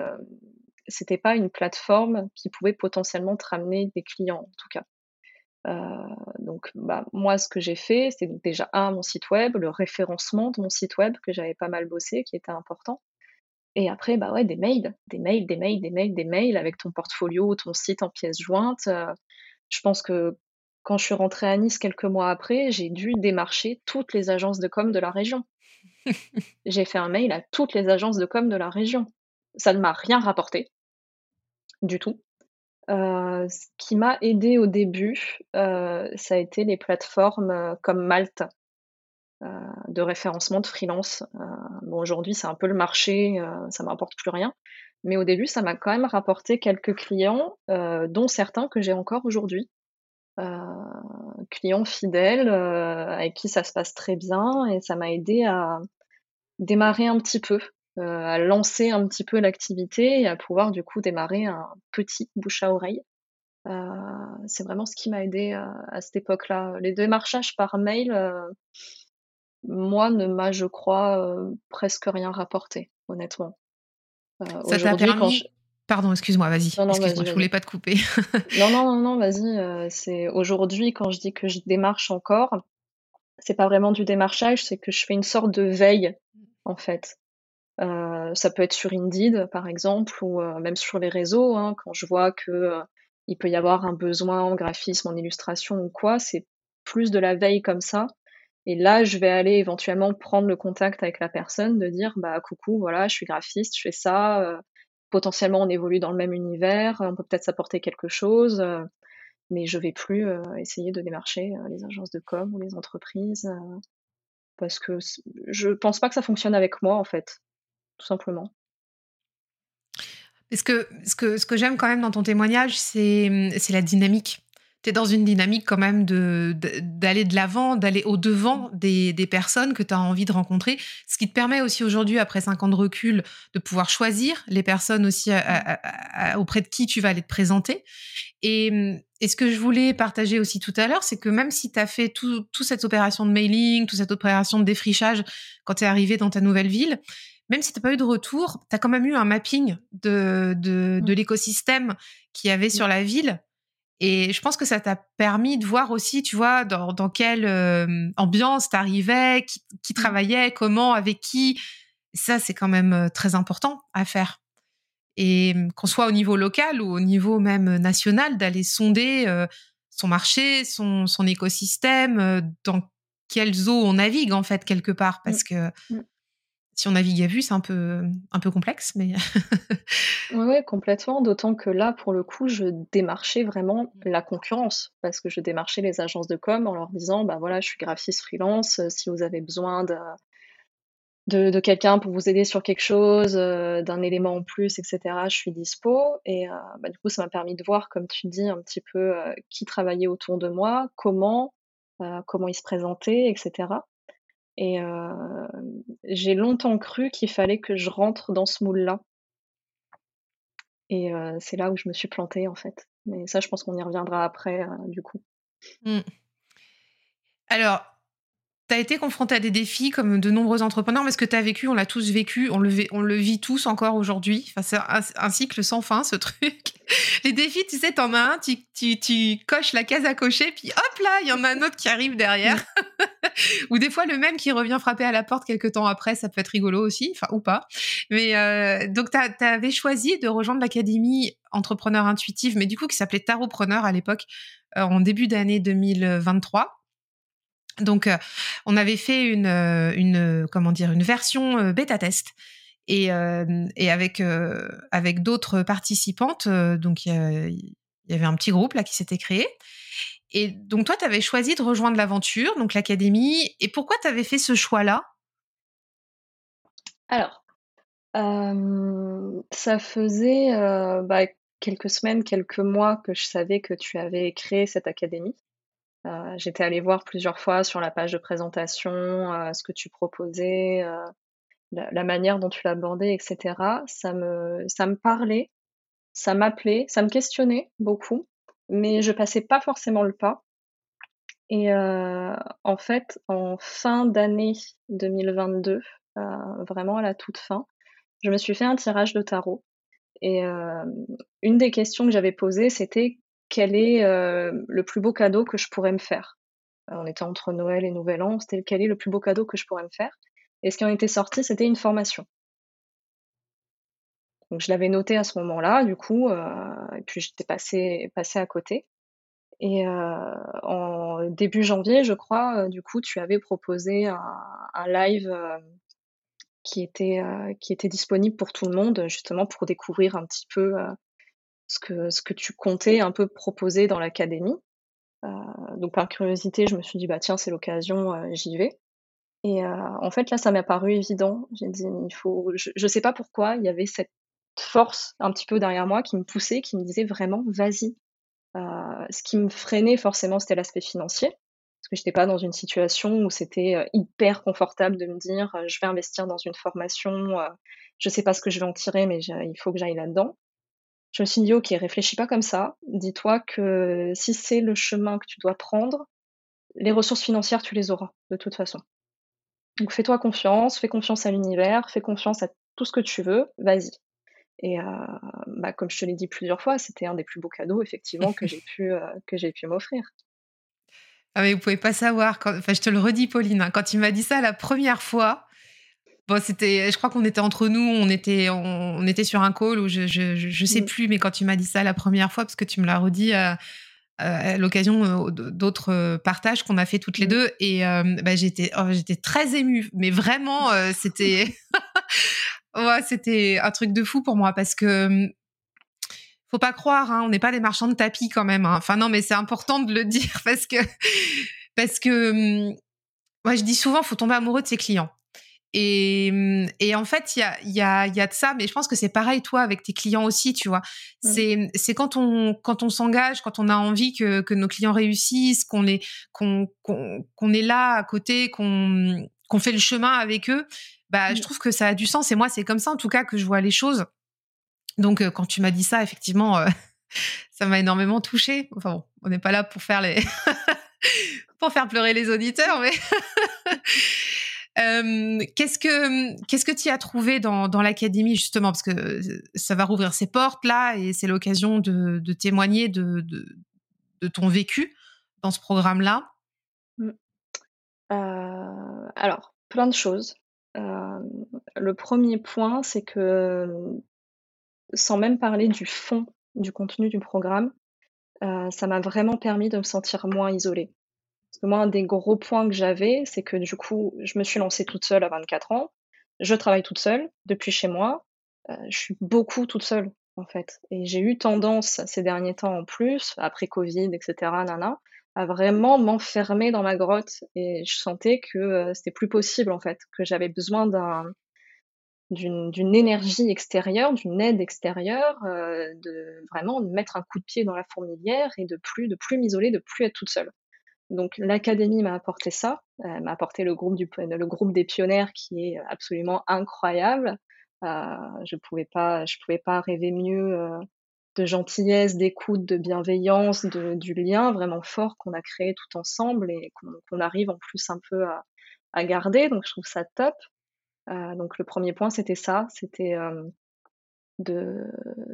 c'était pas une plateforme qui pouvait potentiellement te ramener des clients en tout cas. donc, bah, moi, ce que j'ai fait, c'est déjà un mon site web, le référencement de mon site web que j'avais pas mal bossé, qui était important. Et après, bah ouais, des mails, des mails, des mails, des mails, des mails avec ton portfolio, ton site en pièces jointes. je pense que quand je suis rentrée à Nice quelques mois après, j'ai dû démarcher toutes les agences de com de la région. j'ai fait un mail à toutes les agences de com de la région. Ça ne m'a rien rapporté du tout. Euh, ce qui m'a aidé au début, euh, ça a été les plateformes euh, comme Malte, de référencement de freelance. bon, aujourd'hui, c'est un peu le marché, ça m'apporte plus rien. Mais au début, ça m'a quand même rapporté quelques clients, dont certains que j'ai encore aujourd'hui. clients fidèles, avec qui ça se passe très bien, et ça m'a aidé à démarrer un petit peu. Euh, à lancer un petit peu l'activité et à pouvoir du coup démarrer un petit bouche à oreille. Euh, c'est vraiment ce qui m'a aidé euh, à cette époque-là. Les démarchages par mail, moi, ne m'a, je crois, presque rien rapporté, honnêtement. Ça t'a permis... Pardon, excuse-moi, vas-y. Excuse je voulais pas te couper. non, non, non, non, vas-y. c'est aujourd'hui quand je dis que je démarche encore, c'est pas vraiment du démarchage, c'est que je fais une sorte de veille, en fait. Euh, ça peut être sur Indeed, par exemple, ou euh, même sur les réseaux. Hein, quand je vois que euh, il peut y avoir un besoin en graphisme, en illustration ou quoi, c'est plus de la veille comme ça. Et là, je vais aller éventuellement prendre le contact avec la personne, de dire bah coucou, voilà, je suis graphiste, je fais ça. potentiellement, on évolue dans le même univers, on peut peut-être s'apporter quelque chose, mais je vais plus essayer de démarcher les agences de com ou les entreprises parce que je pense pas que ça fonctionne avec moi en fait tout simplement. ce que, ce que, ce que j'aime quand même dans ton témoignage, c'est la dynamique. Tu es dans une dynamique quand même d'aller de, d'aller de l'avant, d'aller au-devant des, des, personnes que tu as envie de rencontrer, ce qui te permet aussi aujourd'hui, après cinq ans de recul, de pouvoir choisir les personnes aussi auprès de qui tu vas aller te présenter. Et, et, ce que je voulais partager aussi tout à l'heure, c'est que même si tu as fait toute tout cette opération de mailing, toute cette opération de défrichage quand tu es arrivé dans ta nouvelle ville, même si tu n'as pas eu de retour, tu as quand même eu un mapping de, de, mmh. l'écosystème qu'il y avait sur la ville. Et je pense que ça t'a permis de voir aussi, tu vois, dans, dans quelle ambiance tu arrivais, qui, qui, mmh. travaillait, comment, avec qui. Ça, c'est quand même très important à faire. Et qu'on soit au niveau local ou au niveau même national, d'aller sonder son marché, son, son écosystème, dans quelles eaux on navigue en fait quelque part, parce que si on navigue à vue, c'est un peu, un peu complexe, mais. oui, complètement. D'autant que là, pour le coup, je démarchais vraiment mmh. la concurrence. Parce que je démarchais les agences de com en leur disant bah voilà, je suis graphiste freelance. Euh, si vous avez besoin de, de, quelqu'un pour vous aider sur quelque chose, euh, d'un élément en plus, etc., je suis dispo. Et euh, bah, du coup, ça m'a permis de voir, comme tu dis, un petit peu qui travaillait autour de moi, comment, comment ils se présentaient, etc. Et j'ai longtemps cru qu'il fallait que je rentre dans ce moule-là. Et c'est là où je me suis plantée, en fait. Mais ça, je pense qu'on y reviendra après, du coup. Mmh. Alors, tu as été confronté à des défis comme de nombreux entrepreneurs, mais ce que tu as vécu, on l'a tous vécu, on le, vit tous encore aujourd'hui. Enfin, c'est un, cycle sans fin, ce truc. Les défis, tu sais, t'en as un, tu, coches la case à cocher, puis hop là, il y en a un autre qui arrive derrière. ou des fois, le même qui revient frapper à la porte quelques temps après, ça peut être rigolo aussi, enfin, ou pas. Mais euh, donc, tu avais choisi de rejoindre l'académie Entrepreneur Intuitive, mais du coup, qui s'appelait Tarotpreneur à l'époque, euh, en début d'année 2023. Donc, euh, on avait fait une, euh, une, comment dire, une version bêta test. Et, avec d'autres participantes, donc il y, avait un petit groupe là qui s'était créé. Et donc toi, tu avais choisi de rejoindre l'aventure, donc l'académie. Et pourquoi tu avais fait ce choix-là? Alors, ça faisait bah, quelques semaines, quelques mois que je savais que tu avais créé cette académie. Euh, j'étais allée voir plusieurs fois sur la page de présentation euh, ce que tu proposais, euh, la, manière dont tu l'abordais, etc. Ça me, ça me parlait, ça m'appelait, ça me questionnait beaucoup, mais je passais pas forcément le pas. Et en fait, en fin d'année 2022, vraiment à la toute fin, je me suis fait un tirage de tarot. Et une des questions que j'avais posées, c'était quel est euh, le plus beau cadeau que je pourrais me faire. Euh, On était entre Noël et Nouvel An, c'était quel est le plus beau cadeau que je pourrais me faire? Et ce qui en était sorti, c'était une formation. Donc je l'avais noté à ce moment-là, du coup, et puis j'étais passée à côté. Et en début janvier, je crois, du coup, tu avais proposé un live, qui était disponible pour tout le monde, justement pour découvrir un petit peu, ce que ce que tu comptais un peu proposer dans l'académie. donc par curiosité, je me suis dit: «Bah tiens, c'est l'occasion, j'y vais». Et en fait, là, ça m'a paru évident. J'ai dit: «Il faut» je je sais pas pourquoi, il y avait cette force un petit peu derrière moi qui me poussait, qui me disait vraiment: «Vas-y». ce qui me freinait forcément, c'était l'aspect financier, parce que j'étais pas dans une situation où c'était, hyper confortable de me dire: «Je vais investir dans une formation, je sais pas ce que je vais en tirer, mais il faut que j'aille là-dedans». Je me suis dit: «OK, réfléchis pas comme ça. Dis-toi que si c'est le chemin que tu dois prendre, les ressources financières, tu les auras de toute façon. Donc fais-toi confiance, fais confiance à l'univers, fais confiance à tout ce que tu veux, vas-y». Et bah, comme je te l'ai dit plusieurs fois, c'était un des plus beaux cadeaux effectivement que j'ai pu, que j'ai pu m'offrir. Ah mais vous pouvez pas savoir, enfin je te le redis Pauline, hein, quand tu m'as dit ça la première fois, bon c'était, je crois qu'on était entre nous, on était, on, était sur un call ou je, je, je, sais mmh. plus, mais quand tu m'as dit ça la première fois, parce que tu me l'as redit à, l'occasion d'autres partages qu'on a fait toutes les mmh. deux, et bah, j'étais, oh, j'étais très émue, mais vraiment c'était Ouais, c'était un truc de fou pour moi parce que hum, faut pas croire, hein, on n'est pas des marchands de tapis quand même. Hein. Enfin non, mais c'est important de le dire parce que parce que moi je dis souvent, faut tomber amoureux de ses clients. Et, hum, et en fait, il y a, y, a, y a de ça, mais je pense que c'est pareil, toi, avec tes clients aussi, tu vois. C'est, c'est quand on, quand on s'engage, quand on a envie que, que nos clients réussissent, qu'on est, qu'on, qu'on, est là à côté, qu'on, qu'on fait le chemin avec eux, bah, je mmh. trouve que ça a du sens. Et moi, c'est comme ça, en tout cas, que je vois les choses. Donc, quand tu m'as dit ça, effectivement, euh, ça m'a énormément touchée. Enfin bon, on n'est pas là pour faire les, pour faire pleurer les auditeurs, mais qu'est-ce que qu'est-ce que tu as trouvé dans, dans l'académie justement? Parce que euh, ça va rouvrir ses portes là et c'est l'occasion de, témoigner de, de, ton vécu dans ce programme là. Mmh. alors plein de choses le premier point, c'est que, sans même parler du fond du contenu du programme, ça m'a vraiment permis de me sentir moins isolée. Parce que moi, un des gros points que j'avais, c'est que du coup, je me suis lancée toute seule à 24 ans. Je travaille toute seule depuis chez moi. je suis beaucoup toute seule, en fait et j'ai eu tendance ces derniers temps en plus, après covid et cetera, à vraiment m'enfermer dans ma grotte et je sentais que c'était plus possible en fait, que j'avais besoin d'un d'une énergie extérieure, d'une aide extérieure, de vraiment mettre un coup de pied dans la fourmilière et de plus de plus m'isoler, de plus être toute seule. Donc l'académie m'a apporté ça, elle m'a apporté le groupe du le groupe des pionnières qui est absolument incroyable. je pouvais pas pouvais pas rêver mieux de gentillesse, d'écoute, de bienveillance, de, du lien vraiment fort qu'on a créé tout ensemble et qu'on arrive en plus un peu à, garder. Donc je trouve ça top. Euh, donc le premier point, c'était ça, c'était euh, de,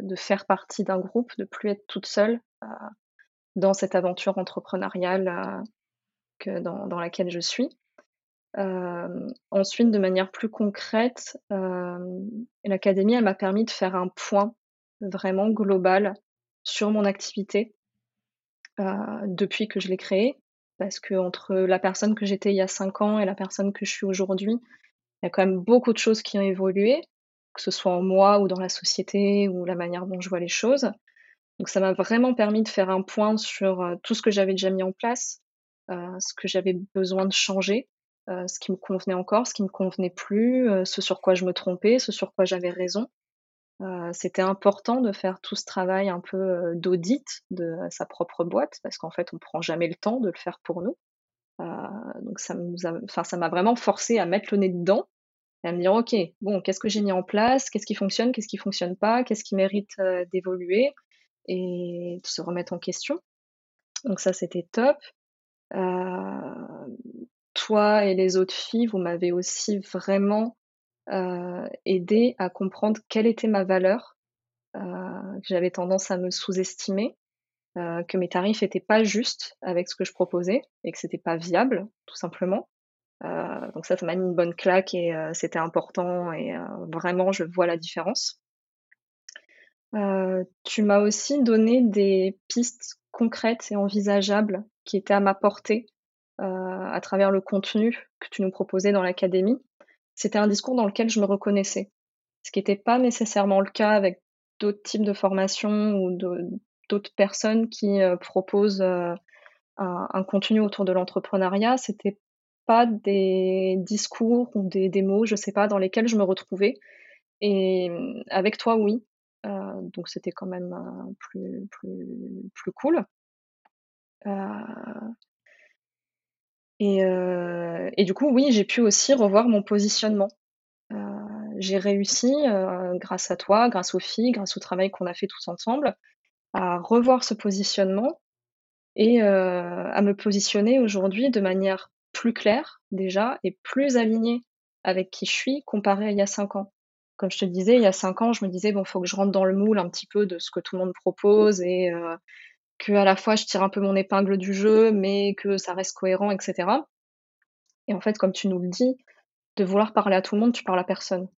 de, faire partie d'un groupe, de plus être toute seule euh, dans cette aventure entrepreneuriale que dans, laquelle je suis. ensuite, de manière plus concrète, l'académie, elle m'a permis de faire un point vraiment global sur mon activité euh, depuis que je l'ai créée. Parce que entre la personne que j'étais il y a cinq ans et la personne que je suis aujourd'hui, il y a quand même beaucoup de choses qui ont évolué, que ce soit en moi ou dans la société ou la manière dont je vois les choses. Donc ça m'a vraiment permis de faire un point sur euh, tout ce que j'avais déjà mis en place, euh, ce que j'avais besoin de changer, euh, ce qui me convenait encore, ce qui me convenait plus, ce sur quoi je me trompais, ce sur quoi j'avais raison. C'était important de faire tout ce travail un peu d'audit de sa propre boîte parce qu'en fait on prend jamais le temps de le faire pour nous. Donc ça ça m'a vraiment forcé à mettre le nez dedans et à me dire ok bon qu'est-ce que j'ai mis en place, qu'est-ce qui fonctionne, qu'est-ce qui fonctionne pas, qu'est-ce qui mérite d'évoluer? Et de se remettre en question. Donc ça c'était top. toi et les autres filles, vous m'avez aussi vraiment euh, aider à comprendre quelle était ma valeur, euh, que j'avais tendance à me sous-estimer, euh, que mes tarifs étaient pas justes avec ce que je proposais et que c'était pas viable, tout simplement. Euh, donc ça, ça m'a mis une bonne claque et euh, c'était important et vraiment, je vois la différence. Heu, tu m'as aussi donné des pistes concrètes et envisageables qui étaient à ma portée, heu, à travers le contenu que tu nous proposais dans l'académie. C'était un discours dans lequel je me reconnaissais, ce qui était pas nécessairement le cas avec d'autres types de formations ou d'autres personnes qui, heu, proposent, un contenu autour de l'entrepreneuriat. C'était pas des discours ou des des mots, je sais pas, dans lesquels je me retrouvais et avec toi, oui. Heu, donc c'était quand même, heu, plus plus plus cool. Heu et et du coup, oui, j'ai pu aussi revoir mon positionnement. J'ai réussi, grâce à toi, grâce aux filles, grâce au travail qu'on a fait tous ensemble, à revoir ce positionnement et à me positionner aujourd'hui de manière plus claire déjà et plus alignée avec qui je suis comparée à il y a 5 ans. Comme je te disais, il y a 5 ans, je me disais: «Bon, faut que je rentre dans le moule un petit peu de ce que tout le monde propose et heu, qu'à la fois je tire un peu mon épingle du jeu, mais que ça reste cohérent et cetera» et en fait, comme tu nous le dis, de vouloir parler à tout le monde, tu parles à personne.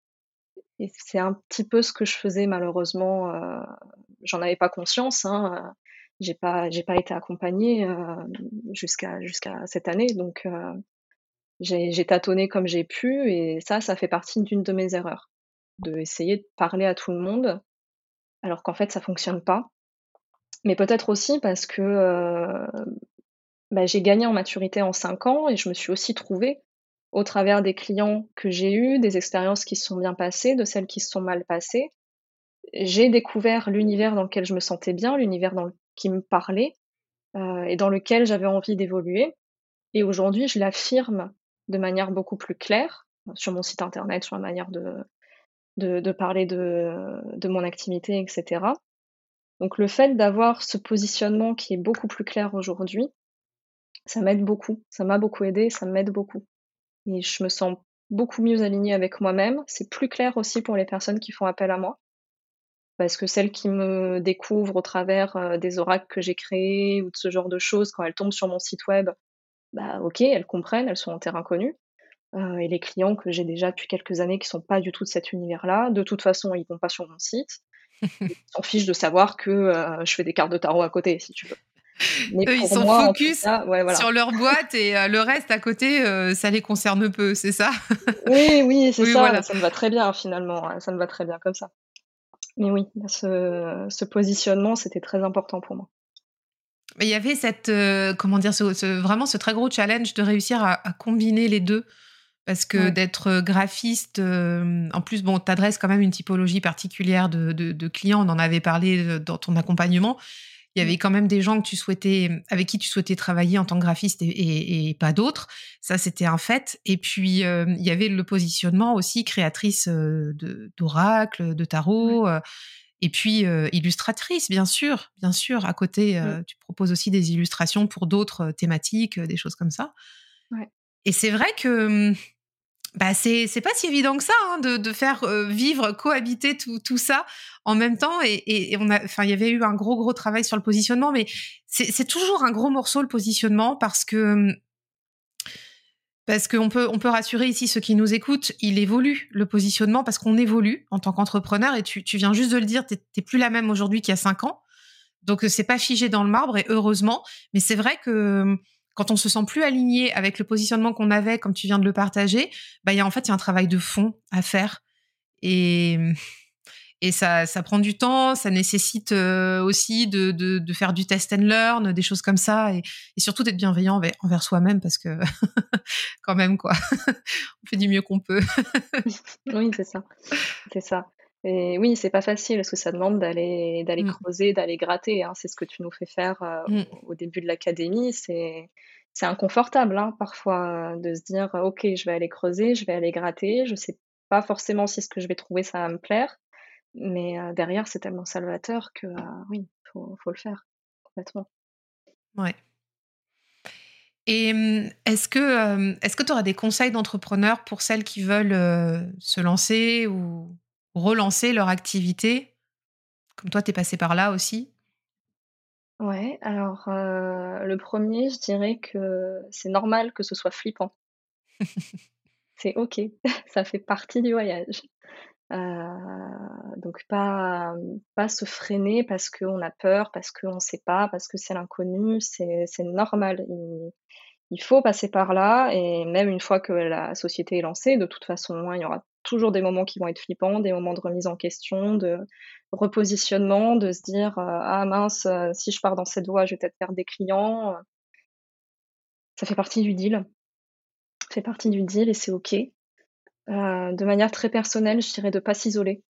Et c'est un petit peu ce que je faisais malheureusement, heu, j'en avais pas conscience, hein, heu, j'ai pas pas été accompagnée, heu, jusqu'à jusqu'à cette année donc j'ai tâtonné comme j'ai pu et ça, ça fait partie d'une de mes erreurs, de essayer de parler à tout le monde alors qu'en fait ça fonctionne pas. Mais peut-être aussi parce que, bah, j'ai gagné en maturité en 5 ans et je me suis aussi trouvée au travers des clients que j'ai eus, des expériences qui se sont bien passées, de celles qui se sont mal passées. J'ai découvert l'univers dans lequel je me sentais bien, l'univers dans le qui me parlait, et dans lequel j'avais envie d'évoluer et aujourd'hui je l'affirme de manière beaucoup plus claire, sur mon site internet, sur la manière de de parler de de mon activité et cetera. Donc le fait d'avoir ce positionnement qui est beaucoup plus clair aujourd'hui, ça m'aide beaucoup. Ça m'a beaucoup aidée, ça m'aide beaucoup et je me sens beaucoup mieux alignée avec moi-même. C'est plus clair aussi pour les personnes qui font appel à moi parce que celles qui me découvrent au travers, heu, des oracles que j'ai créés ou de ce genre de choses, quand elles tombent sur mon site web, bah, OK, elles comprennent, elles sont en terre inconnue. Heu et les clients que j'ai déjà depuis quelques années qui sont pas du tout de cet univers-là, de toute façon, ils vont pas sur mon site. Ils s'en fichent de savoir que, heu, je fais des cartes de tarot à côté, si tu veux. Mais Eux, ils sont moi, focus cas ouais, voilà. sur leur boîte et heu, le reste à côté, ça les concerne peu, c'est ça? Oui, oui, c'est Oui, ça, voilà. ça me va très bien finalement, hein, ça me va très bien comme ça. Mais oui, ce ce positionnement, c'était très important pour moi. Mais il y avait cette, comment dire? Ce ce vraiment ce très gros challenge de réussir à à combiner les 2 parce que Ouais. d'être graphiste, hem, en plus, bon, tu adresses quand même une typologie particulière de de de clients. On en avait parlé, heu, dans ton accompagnement. Il y avait quand même des gens que tu souhaitais avec qui tu souhaitais travailler en tant que graphiste et et et pas d'autres. Ça, c'était un fait et puis, il y avait le positionnement aussi créatrice, heu, de d'oracles, de Ouais. tarot, et puis, illustratrice, bien sûr, bien sûr. À côté, tu proposes aussi des illustrations pour d'autres, thématiques, des choses comme ça et c'est vrai que, mmh, bah, c'est pas si évident que ça, hein, de de faire, heu, vivre, cohabiter tout tout ça en même temps et et on enfin, il y avait eu un gros, gros travail sur le positionnement mais c'est toujours un gros morceau, le positionnement parce que, mmh parce qu'on peut on peut rassurer ici ceux qui nous écoutent, il évolue le positionnement parce qu'on évolue en tant qu'entrepreneur et tu tu viens juste de le dire, tu es tu es plus la même aujourd'hui qu'il y a 5 ans. Donc heu, c'est pas figé dans le marbre et heureusement. Mais c'est vrai que, mmh, quand on se sent plus aligné avec le positionnement qu'on avait, comme tu viens de le partager, bah, il y a en fait, il y a un travail de fond à faire et et ça ça prend du temps, ça nécessite, heu, aussi de faire du test and learn, des choses comme ça et surtout d'être bienveillant envers soi-même parce que quand même, quoi. On fait du mieux qu'on peut. Oui, c'est ça et oui, c'est pas facile parce que ça demande d'aller d'aller Mmh. creuser, d'aller gratter, hein. C'est ce que tu nous fais faire, heu, Mmh. au début de l'académie. C'est c'est inconfortable, hein, parfois, de se dire: «OK, je vais aller creuser, je vais aller gratter, je sais pas forcément si ce que je vais trouver, ça va me plaire». Mais heu, derrière, c'est tellement salvateur que, oui, faut faut le faire, complètement. Ouais. Et mmh, est-ce que, est-ce que tu aurais des conseils d'entrepreneurs pour celles qui veulent, se lancer ou relancer leur activité? Comme toi, tu es passée par là aussi? Ouais, alors, heu, le 1er, je dirais que c'est normal que ce soit flippant. C'est OK, ça fait partie du voyage. donc pas, pas se freiner parce qu'on a peur, parce qu'on ne sait pas, parce que c'est l'inconnu, c'est normal. Il, faut passer par là et même une fois que la société est lancée, de toute façon, il y aura toujours des moments qui vont être flippants, des moments de remise en question, de repositionnement, de se dire ah mince, si je pars dans cette voie, je vais peut-être perdre des clients. Ça fait partie du deal. Ça fait partie du deal et c'est OK. Euh, de manière très personnelle, je dirais de pas s'isoler.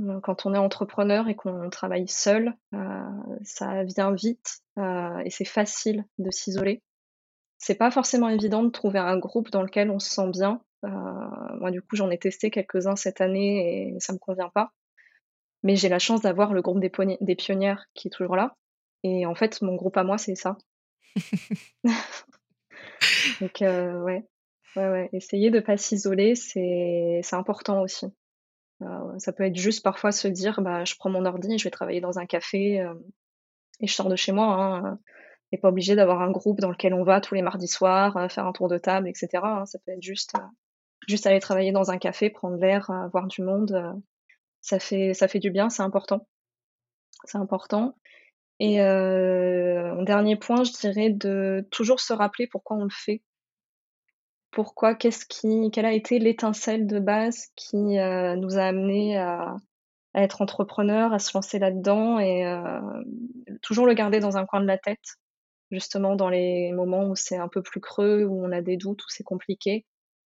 Euh, quand on est entrepreneur et qu'on travaille seul, euh, ça vient vite et c'est facile de s'isoler. C'est pas forcément évident de trouver un groupe dans lequel on se sent bien. Moi, du coup, j'en ai testé quelques-uns cette année et ça me convient pas. Mais j'ai la chance d'avoir le groupe des, des pionnières qui est toujours là. Et en fait, mon groupe à moi, c'est ça. Donc, ouais, Ouais, ouais, essayer de pas s'isoler, c'est important aussi. Euh, ça peut être juste parfois se dire, bah, je prends mon ordi, je vais travailler dans un café euh, et je sors de chez moi. Hein, et pas obligé d'avoir un groupe dans lequel on va tous les mardis soirs, euh, faire un tour de table, etc. hein. Ça peut être juste, juste aller travailler dans un café, prendre l'air, voir du monde. ça fait ça fait du bien, c'est important. C'est important. Et mon dernier point, je dirais de toujours se rappeler pourquoi on le fait. Pourquoi? Qu'est-ce qui quelle a été l'étincelle de base qui, euh, nous a amenés à être entrepreneurs, à se lancer là-dedans et euh, toujours le garder dans un coin de la tête, justement dans les moments où c'est un peu plus creux, où on a des doutes, où c'est compliqué.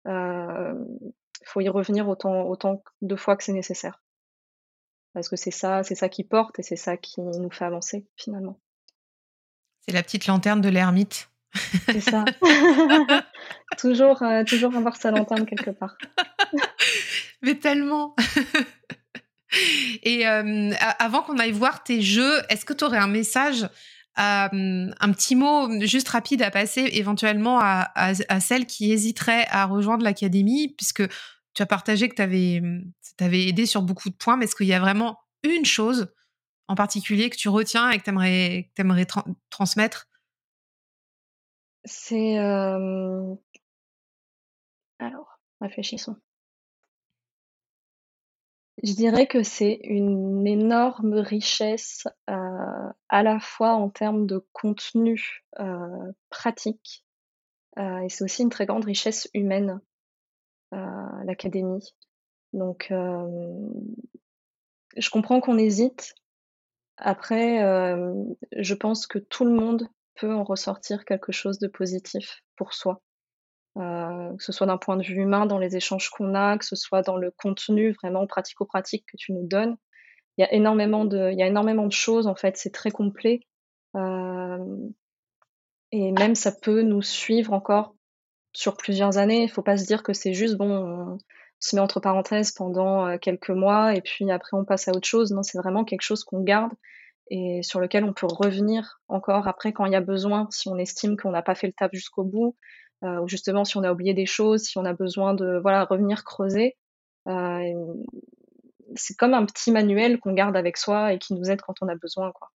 Il faut y revenir autant autant de fois que c'est nécessaire. Parce que c'est ça c'est ça qui porte et c'est ça qui nous fait avancer, finalement. C'est la petite lanterne de l'ermite. C'est ça. toujours, euh, toujours avoir sa lanterne quelque part. Mais tellement. Et euh, avant qu'on aille voir tes jeux, est-ce que tu aurais un message, euh, un petit mot juste rapide à passer éventuellement à, à, celles qui hésiteraient à rejoindre l'académie, puisque tu as partagé que tu avais, aidé sur beaucoup de points, mais est-ce qu'il y a vraiment une chose en particulier que tu retiens et que tu aimerais, aimerais transmettre? C'est, alors, réfléchissons. Je dirais que c'est une énorme richesse, à la fois en termes de contenu, pratique, et c'est aussi une très grande richesse humaine, l'académie. Donc, je comprends qu'on hésite. Après, je pense que tout le monde peut en ressortir quelque chose de positif pour soi. Euh, que ce soit d'un point de vue humain, dans les échanges qu'on a, que ce soit dans le contenu vraiment pratico-pratique que tu nous donnes. Il y a énormément de, choses, en fait, c'est très complet. Euh, et même ça peut nous suivre encore sur plusieurs années. Il ne faut pas se dire que c'est juste, bon, on se met entre parenthèses pendant euh, quelques mois et puis après on passe à autre chose. Non, c'est vraiment quelque chose qu'on garde et sur lequel on peut revenir encore après quand il y a besoin, si on estime qu'on n'a pas fait le taf jusqu'au bout, ou justement si on a oublié des choses, si on a besoin de voilà revenir creuser. Euh, c'est comme un petit manuel qu'on garde avec soi et qui nous aide quand on a besoin, quoi.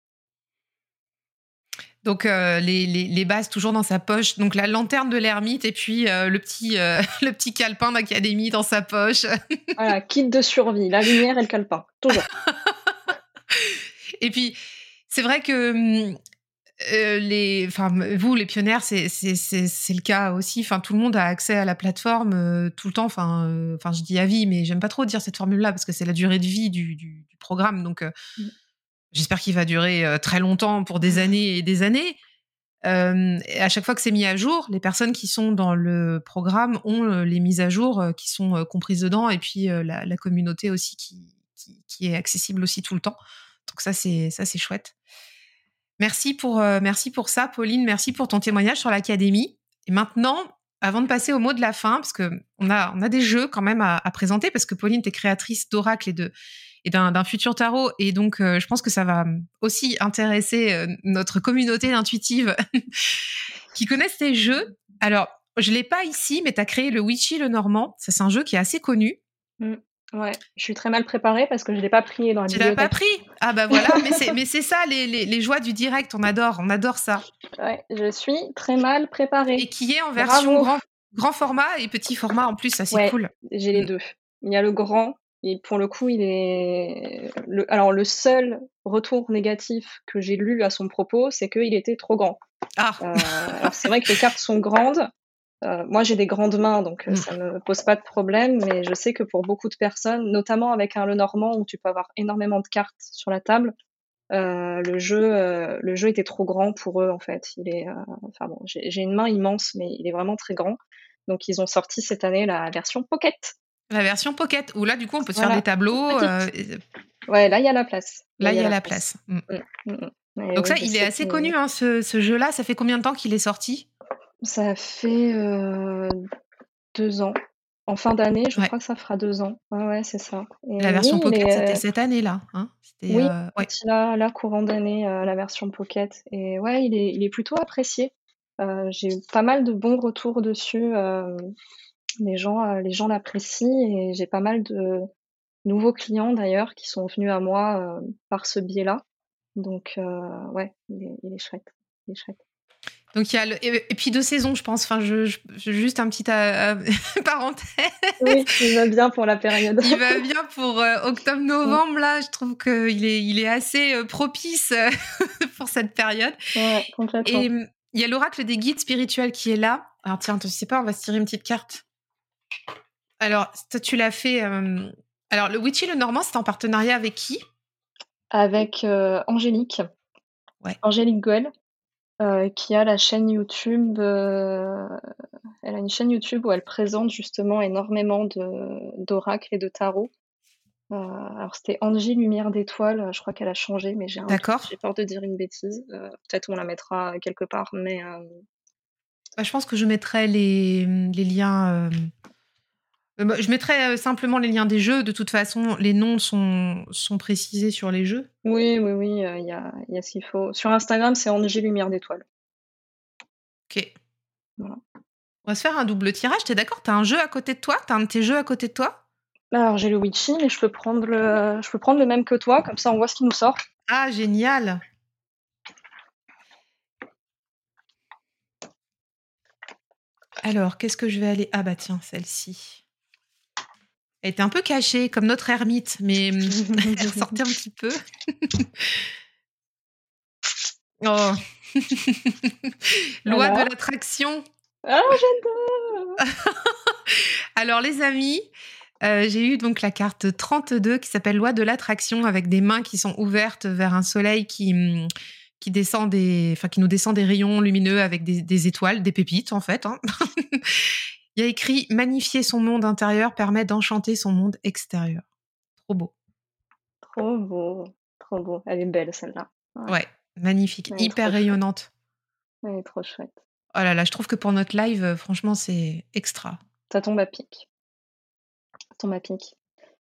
Donc euh, les, les, les, bases toujours dans sa poche. Donc la lanterne de l'ermite et puis euh, le petit euh, le petit calepin d'académie dans sa poche. voilà, kit de survie, la lumière et le calepin, toujours. Et puis, c'est vrai que hum, euh, les, enfin, vous, les pionnières, c'est le cas aussi. Enfin, tout le monde a accès à la plateforme euh, tout le temps. Enfin, euh, enfin, je dis à vie, mais j'aime pas trop dire cette formule-là parce que c'est la durée de vie du, du, programme. Donc, mmh. j'espère qu'il va durer très longtemps pour des années et des années. Et à chaque fois que c'est mis à jour, les personnes qui sont dans le programme ont les mises à jour qui sont comprises dedans, et puis la, la, communauté aussi qui, qui, qui, est accessible aussi tout le temps. Donc ça, c'est ça, c'est chouette. Merci pour, euh, merci pour ça, Pauline. Merci pour ton témoignage sur l'académie. Et maintenant, avant de passer au mot de la fin, parce que on a, on a des jeux quand même à, présenter, parce que Pauline, tu es créatrice d'Oracle et de et d'un futur tarot, et donc euh, je pense que ça va aussi intéresser euh, notre communauté intuitive qui connaissent tes jeux. Alors, je l'ai pas ici, mais tu as créé le Witchy le Normand. Ça, c'est un jeu qui est assez connu. Mmh. Ouais, je suis très mal préparée parce que je l'ai pas pris dans la Tu l'as pas pris? Ah bah voilà, mais c'est ça les, les, les, joies du direct, on adore, on adore ça. Ouais, je suis très mal préparée. Et qui est en version grand, grand, format et petit format en plus, ça c'est cool. J'ai les mm. deux. il y a le grand. Et pour le coup, il est. Le... Alors, le seul retour négatif que j'ai lu à son propos, c'est qu'il était trop grand. Ah. Euh, alors, c'est vrai que les cartes sont grandes. Euh, moi, j'ai des grandes mains, donc mm. ça ne me pose pas de problème. Mais je sais que pour beaucoup de personnes, notamment avec un Le Normand où tu peux avoir énormément de cartes sur la table, euh, le jeu, euh, le jeu était trop grand pour eux en fait. Il est, euh, enfin bon, j'ai une main immense, mais il est vraiment très grand. Donc ils ont sorti cette année la version Pocket. La version Pocket, où là du coup on peut se faire des tableaux. Ouais, là il y a la place. Là il y, a la place. Mm. Mm, mm, Donc ça, il est assez connu, hein, ce, ce jeu-là. Ça fait combien de temps qu'il est sorti? Ça fait deux ans. En fin d'année, je crois que ça fera deux ans. Ouais, ouais, c'est ça. la version Pocket, c'était cette année-là. Hein oui, euh, là, courant d'année, euh, la version Pocket. Et ouais, il est, il est plutôt apprécié. Euh, j'ai eu pas mal de bons retours dessus. les gens, les gens l'apprécient et j'ai pas mal de nouveaux clients d'ailleurs qui sont venus à moi par ce biais-là. Donc ouais, il est, il est chouette. Il est chouette. Donc il y a le... et puis deux saisons, je pense. Enfin, je, juste un petit euh, parenthèse. Oui, il va bien pour la période. il va bien pour euh, octobre-novembre là. Je trouve qu'il est, il est assez euh, propice pour cette période. Ouais, complètement. Et il y a l'oracle des guides spirituels qui est là. Alors tiens, tu sais pas, on va se tirer une petite carte. Alors toi, tu l'as fait. Alors le Witchy le Normand, c'est en partenariat avec qui? Avec Angélique. Ouais. Angélique Goel. Euh, qui a la chaîne YouTube, euh, elle a une chaîne YouTube où elle présente justement énormément d'oracles et de tarot. Euh, alors c'était Angie Lumière d'étoiles, je crois qu'elle a changé, mais j'ai j'ai peur de dire une bêtise. peut-être on la mettra quelque part, mais bah, je pense que je mettrai les, les liens je mettrai euh, simplement les liens des jeux. De toute façon, les noms sont, sont précisés sur les jeux. Oui, oui, oui, euh, il y, a, y, a, ce qu'il faut. Sur Instagram, c'est Angie Lumière d'étoiles. Ok. Voilà. On va se faire un double tirage. T'es d'accord? T'as un jeu à côté de toi? T'as un de tes jeux à côté de toi? Alors, j'ai le Witchy, mais je peux, prendre le... je peux prendre le même que toi. Comme ça, on voit ce qui nous sort. Ah, génial Alors, qu'est-ce que je vais aller? Ah bah tiens, celle-ci. Elle était un peu cachée, comme notre ermite, mais elle ressortait un petit peu. oh Loi de l'attraction. Ah, j'adore Alors, les amis, euh, j'ai eu donc la carte 32 qui s'appelle Loi de l'attraction avec des mains qui sont ouvertes vers un soleil qui, qui, descend des, enfin, qui nous descend des rayons lumineux avec des, étoiles, des pépites en fait. Hein. Il y a écrit Magnifier son monde intérieur permet d'enchanter son monde extérieur. Trop beau. Trop beau. Trop beau. Elle est belle celle-là. Ouais. magnifique. Hyper rayonnante. Elle est trop chouette. Oh là là, je trouve que pour notre live, euh, franchement, c'est extra. Ça tombe à pic. Ça tombe à pic.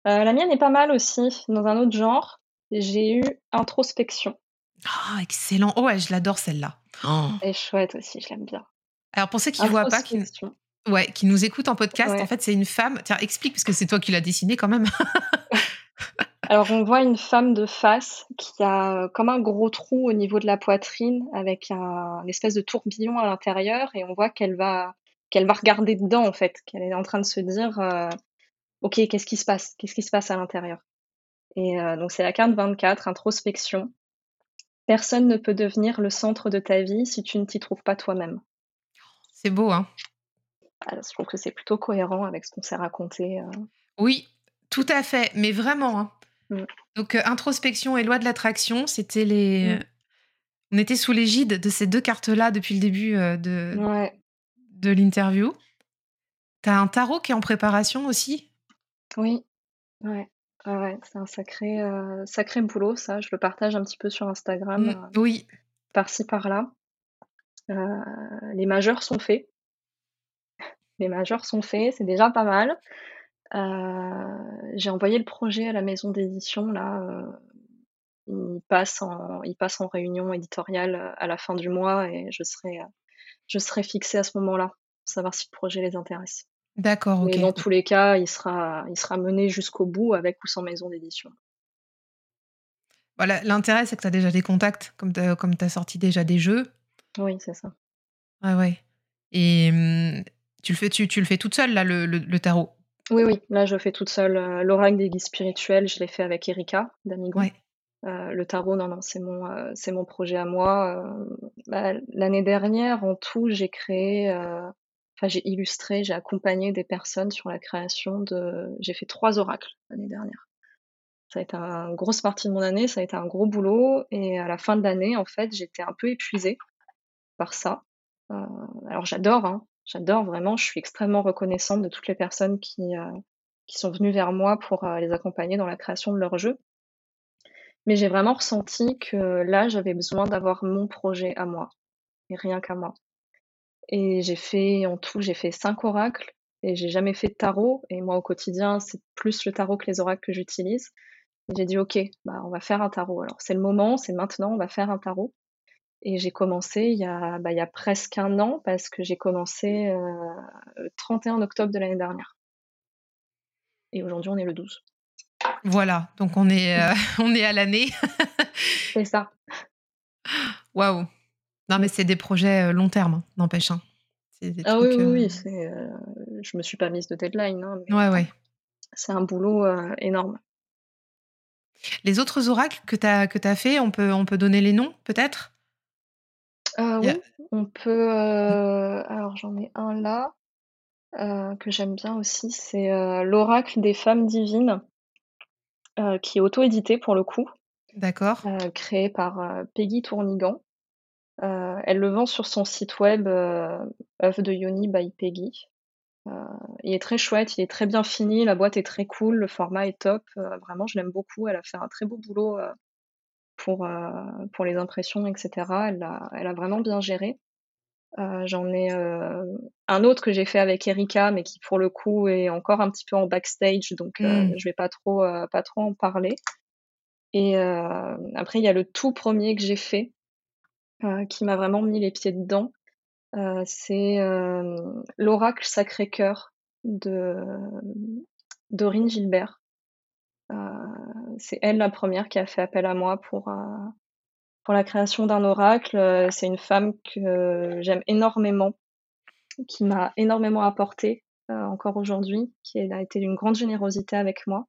Euh, la mienne est pas mal aussi, dans un autre genre. J'ai eu introspection. Ah, excellent. Oh ouais, je l'adore celle-là. Oh. Elle est chouette aussi, je l'aime bien. Alors pour ceux qui ne voient pas, qui, Ouais, qui nous écoute en podcast. En fait, c'est une femme. Tiens, explique, parce que c'est toi qui l'as dessinée quand même. Alors, on voit une femme de face qui a comme un gros trou au niveau de la poitrine avec un, une espèce de tourbillon à l'intérieur et on voit qu'elle va, qu'elle va regarder dedans, en fait, qu'elle est en train de se dire euh, Ok, qu'est-ce qui se passe? Qu'est-ce qui se passe à l'intérieur? Et euh, donc, c'est la carte 24, introspection. Personne ne peut devenir le centre de ta vie si tu ne t'y trouves pas toi-même. C'est beau, hein ah, je trouve que c'est plutôt cohérent avec ce qu'on s'est raconté. Euh. Oui, tout à fait, mais vraiment. Hein. Mmh. Donc, euh, introspection et loi de l'attraction, c'était les. Mmh. On était sous l'égide de ces deux cartes-là depuis le début euh, de, de l'interview. Tu as un tarot qui est en préparation aussi? Oui, ouais. ouais, c'est un sacré, sacré boulot, ça. Je le partage un petit peu sur Instagram. Mmh, oui. Par-ci, par-là. les majeurs sont faits les majeurs sont faits, c'est déjà pas mal. Euh, j'ai envoyé le projet à la maison d'édition là. Euh, il passe en, il passe en réunion éditoriale à la fin du mois et je serai, je serai fixée à ce moment-là pour savoir si le projet les intéresse. D'accord, ok. dans tous les cas, il sera, il sera mené jusqu'au bout avec ou sans maison d'édition. Voilà, l'intérêt, c'est que tu as déjà des contacts, comme tu as, sorti déjà des jeux. Oui, c'est ça. Ouais, ouais. Et hum, tu le fais, tu, tu le fais toute seule, là, le, le, tarot? Oui, oui, là je fais toute seule. Euh, l'oracle des guides spirituels, je l'ai fait avec Erika d'Amigo. Ouais. Euh, le tarot, non, non, c'est mon, euh, c'est mon projet à moi. Bah, l'année dernière, en tout, j'ai créé, enfin j'ai illustré, j'ai accompagné des personnes sur la création de. J'ai fait trois oracles l'année dernière. Ça a été une grosse partie de mon année, ça a été un gros boulot. Et à la fin de l'année, en fait, j'étais un peu épuisée par ça. alors j'adore, hein, J'adore vraiment, je suis extrêmement reconnaissante de toutes les personnes qui, euh, sont venues vers moi pour euh, les accompagner dans la création de leur jeu. Mais j'ai vraiment ressenti que là, j'avais besoin d'avoir mon projet à moi, et rien qu'à moi. Et j'ai fait, en tout, j'ai fait cinq oracles, et j'ai jamais fait de tarot. Et moi, au quotidien, c'est plus le tarot que les oracles que j'utilise. J'ai dit, OK, bah, on va faire un tarot. Alors, c'est le moment, c'est maintenant, on va faire un tarot. Et j'ai commencé il y, a, bah, il y a presque un an parce que j'ai commencé euh, le 31 octobre de l'année dernière. Et aujourd'hui, on est le 12. Voilà, donc on est, euh, on est à l'année. c'est ça. Waouh. Non, mais c'est des projets euh, long terme, hein, n'empêche. Hein. Ah oui, oui, oui. je me suis pas mise de deadline. Hein, ouais, ouais. C'est un boulot énorme. Les autres oracles que tu as, que as fait, on peut, on peut donner les noms peut-être? Euh, oui, on peut, euh, alors j'en ai un là, euh, que j'aime bien aussi, c'est, l'Oracle des femmes divines, qui est auto-édité pour le coup, D'accord. créé par, Peggy Tournigan. elle le vend sur son site web, Œuvre de Yoni by Peggy. il est très chouette, il est très bien fini, la boîte est très cool, le format est top, vraiment je l'aime beaucoup. Elle a fait un très beau boulot, euh, pour les impressions, etc. Elle a, elle a vraiment bien géré. Euh, j'en ai euh, un autre que j'ai fait avec Erika, mais qui pour le coup est encore un petit peu en backstage, donc mmh. je vais pas trop, pas trop en parler. Et après, il y a le tout premier que j'ai fait, qui m'a vraiment mis les pieds dedans. c'est l'oracle Sacré-Cœur de Dorine Gilbert. Euh, c'est elle la première qui a fait appel à moi pour, euh, la création d'un oracle. Euh, c'est une femme que j'aime énormément, qui m'a énormément apporté encore aujourd'hui, qui a été d'une grande générosité avec moi.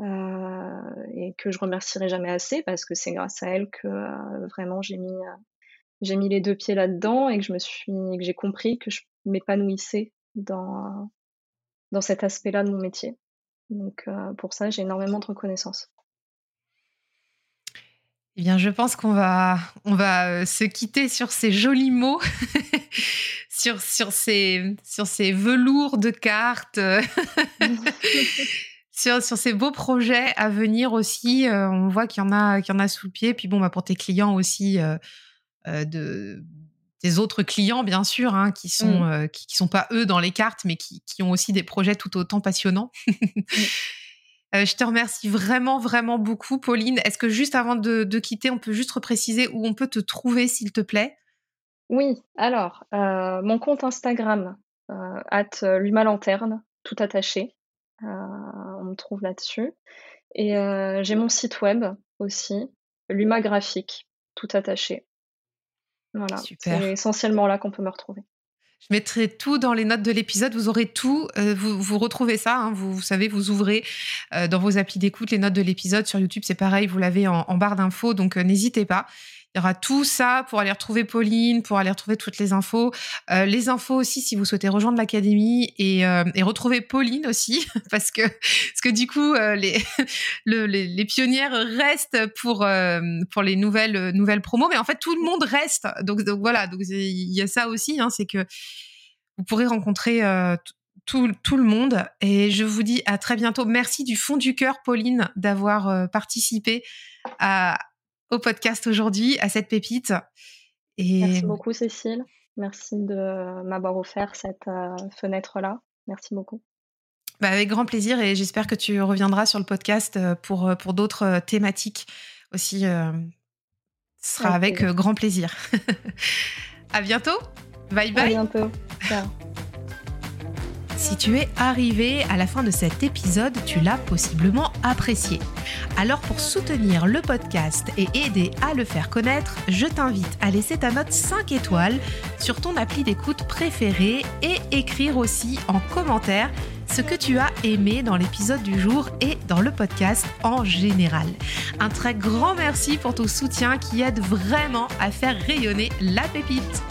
et que je remercierai jamais assez parce que c'est grâce à elle que vraiment j'ai mis les deux pieds là-dedans et que je me suis j'ai compris que je m'épanouissais dans dans cet aspect-là de mon métier. Donc euh, pour ça, j'ai énormément de reconnaissance. Eh bien, je pense qu'on va, on va euh, se quitter sur ces jolis mots, sur, sur, ces, sur ces velours de cartes, sur, sur ces beaux projets à venir aussi. Euh, on voit qu'il y en a, qu'il y en a sous le pied. Puis bon, bah, pour tes clients aussi, de, des autres clients, bien sûr, hein, qui sont mmh. euh, qui, sont pas eux dans les cartes, mais qui, qui, ont aussi des projets tout autant passionnants. Euh, je te remercie vraiment, vraiment beaucoup, Pauline. Est-ce que juste avant de, de, quitter, on peut juste repréciser où on peut te trouver, s'il te plaît? Oui, alors, euh, mon compte Instagram, at Lanterne, tout attaché. on me trouve là-dessus. Et j'ai mon site web aussi, Luma Graphique, tout attaché. Voilà, c'est essentiellement là qu'on peut me retrouver. Je mettrai tout dans les notes de l'épisode. Vous aurez tout. Euh, vous, vous, retrouvez ça. Hein. vous, vous, savez, vous ouvrez euh, dans vos applis d'écoute les notes de l'épisode. Sur YouTube, c'est pareil. Vous l'avez en, en, barre d'infos. Donc, euh, n'hésitez pas. Il y aura tout ça pour aller retrouver Pauline, pour aller retrouver toutes les infos. Euh, les infos aussi si vous souhaitez rejoindre l'académie et, euh, et, retrouver Pauline aussi, parce que, parce que du coup, euh, les, le, les, pionnières restent pour, pour les nouvelles, nouvelles promos. Mais en fait, tout le monde reste. Donc, voilà, donc il y a ça aussi, hein, c'est que vous pourrez rencontrer tout, tout, le monde. Et je vous dis à très bientôt. Merci du fond du cœur, Pauline, d'avoir participé à, au podcast aujourd'hui, à cette pépite. Et... Merci beaucoup, Cécile. Merci de m'avoir offert cette euh, fenêtre-là. Merci beaucoup. Bah avec grand plaisir et j'espère que tu reviendras sur le podcast euh, pour, euh, pour d'autres thématiques aussi. ce sera avec, avec grand plaisir. à bientôt. Bye bye. À bientôt. Ciao. Si tu es arrivé à la fin de cet épisode, tu l'as possiblement apprécié. Alors pour soutenir le podcast et aider à le faire connaître, je t'invite à laisser ta note 5 étoiles sur ton appli d'écoute préférée et écrire aussi en commentaire ce ce que tu as aimé dans l'épisode du jour et dans le podcast en général. Un très grand merci pour ton soutien qui aide vraiment à faire rayonner la pépite.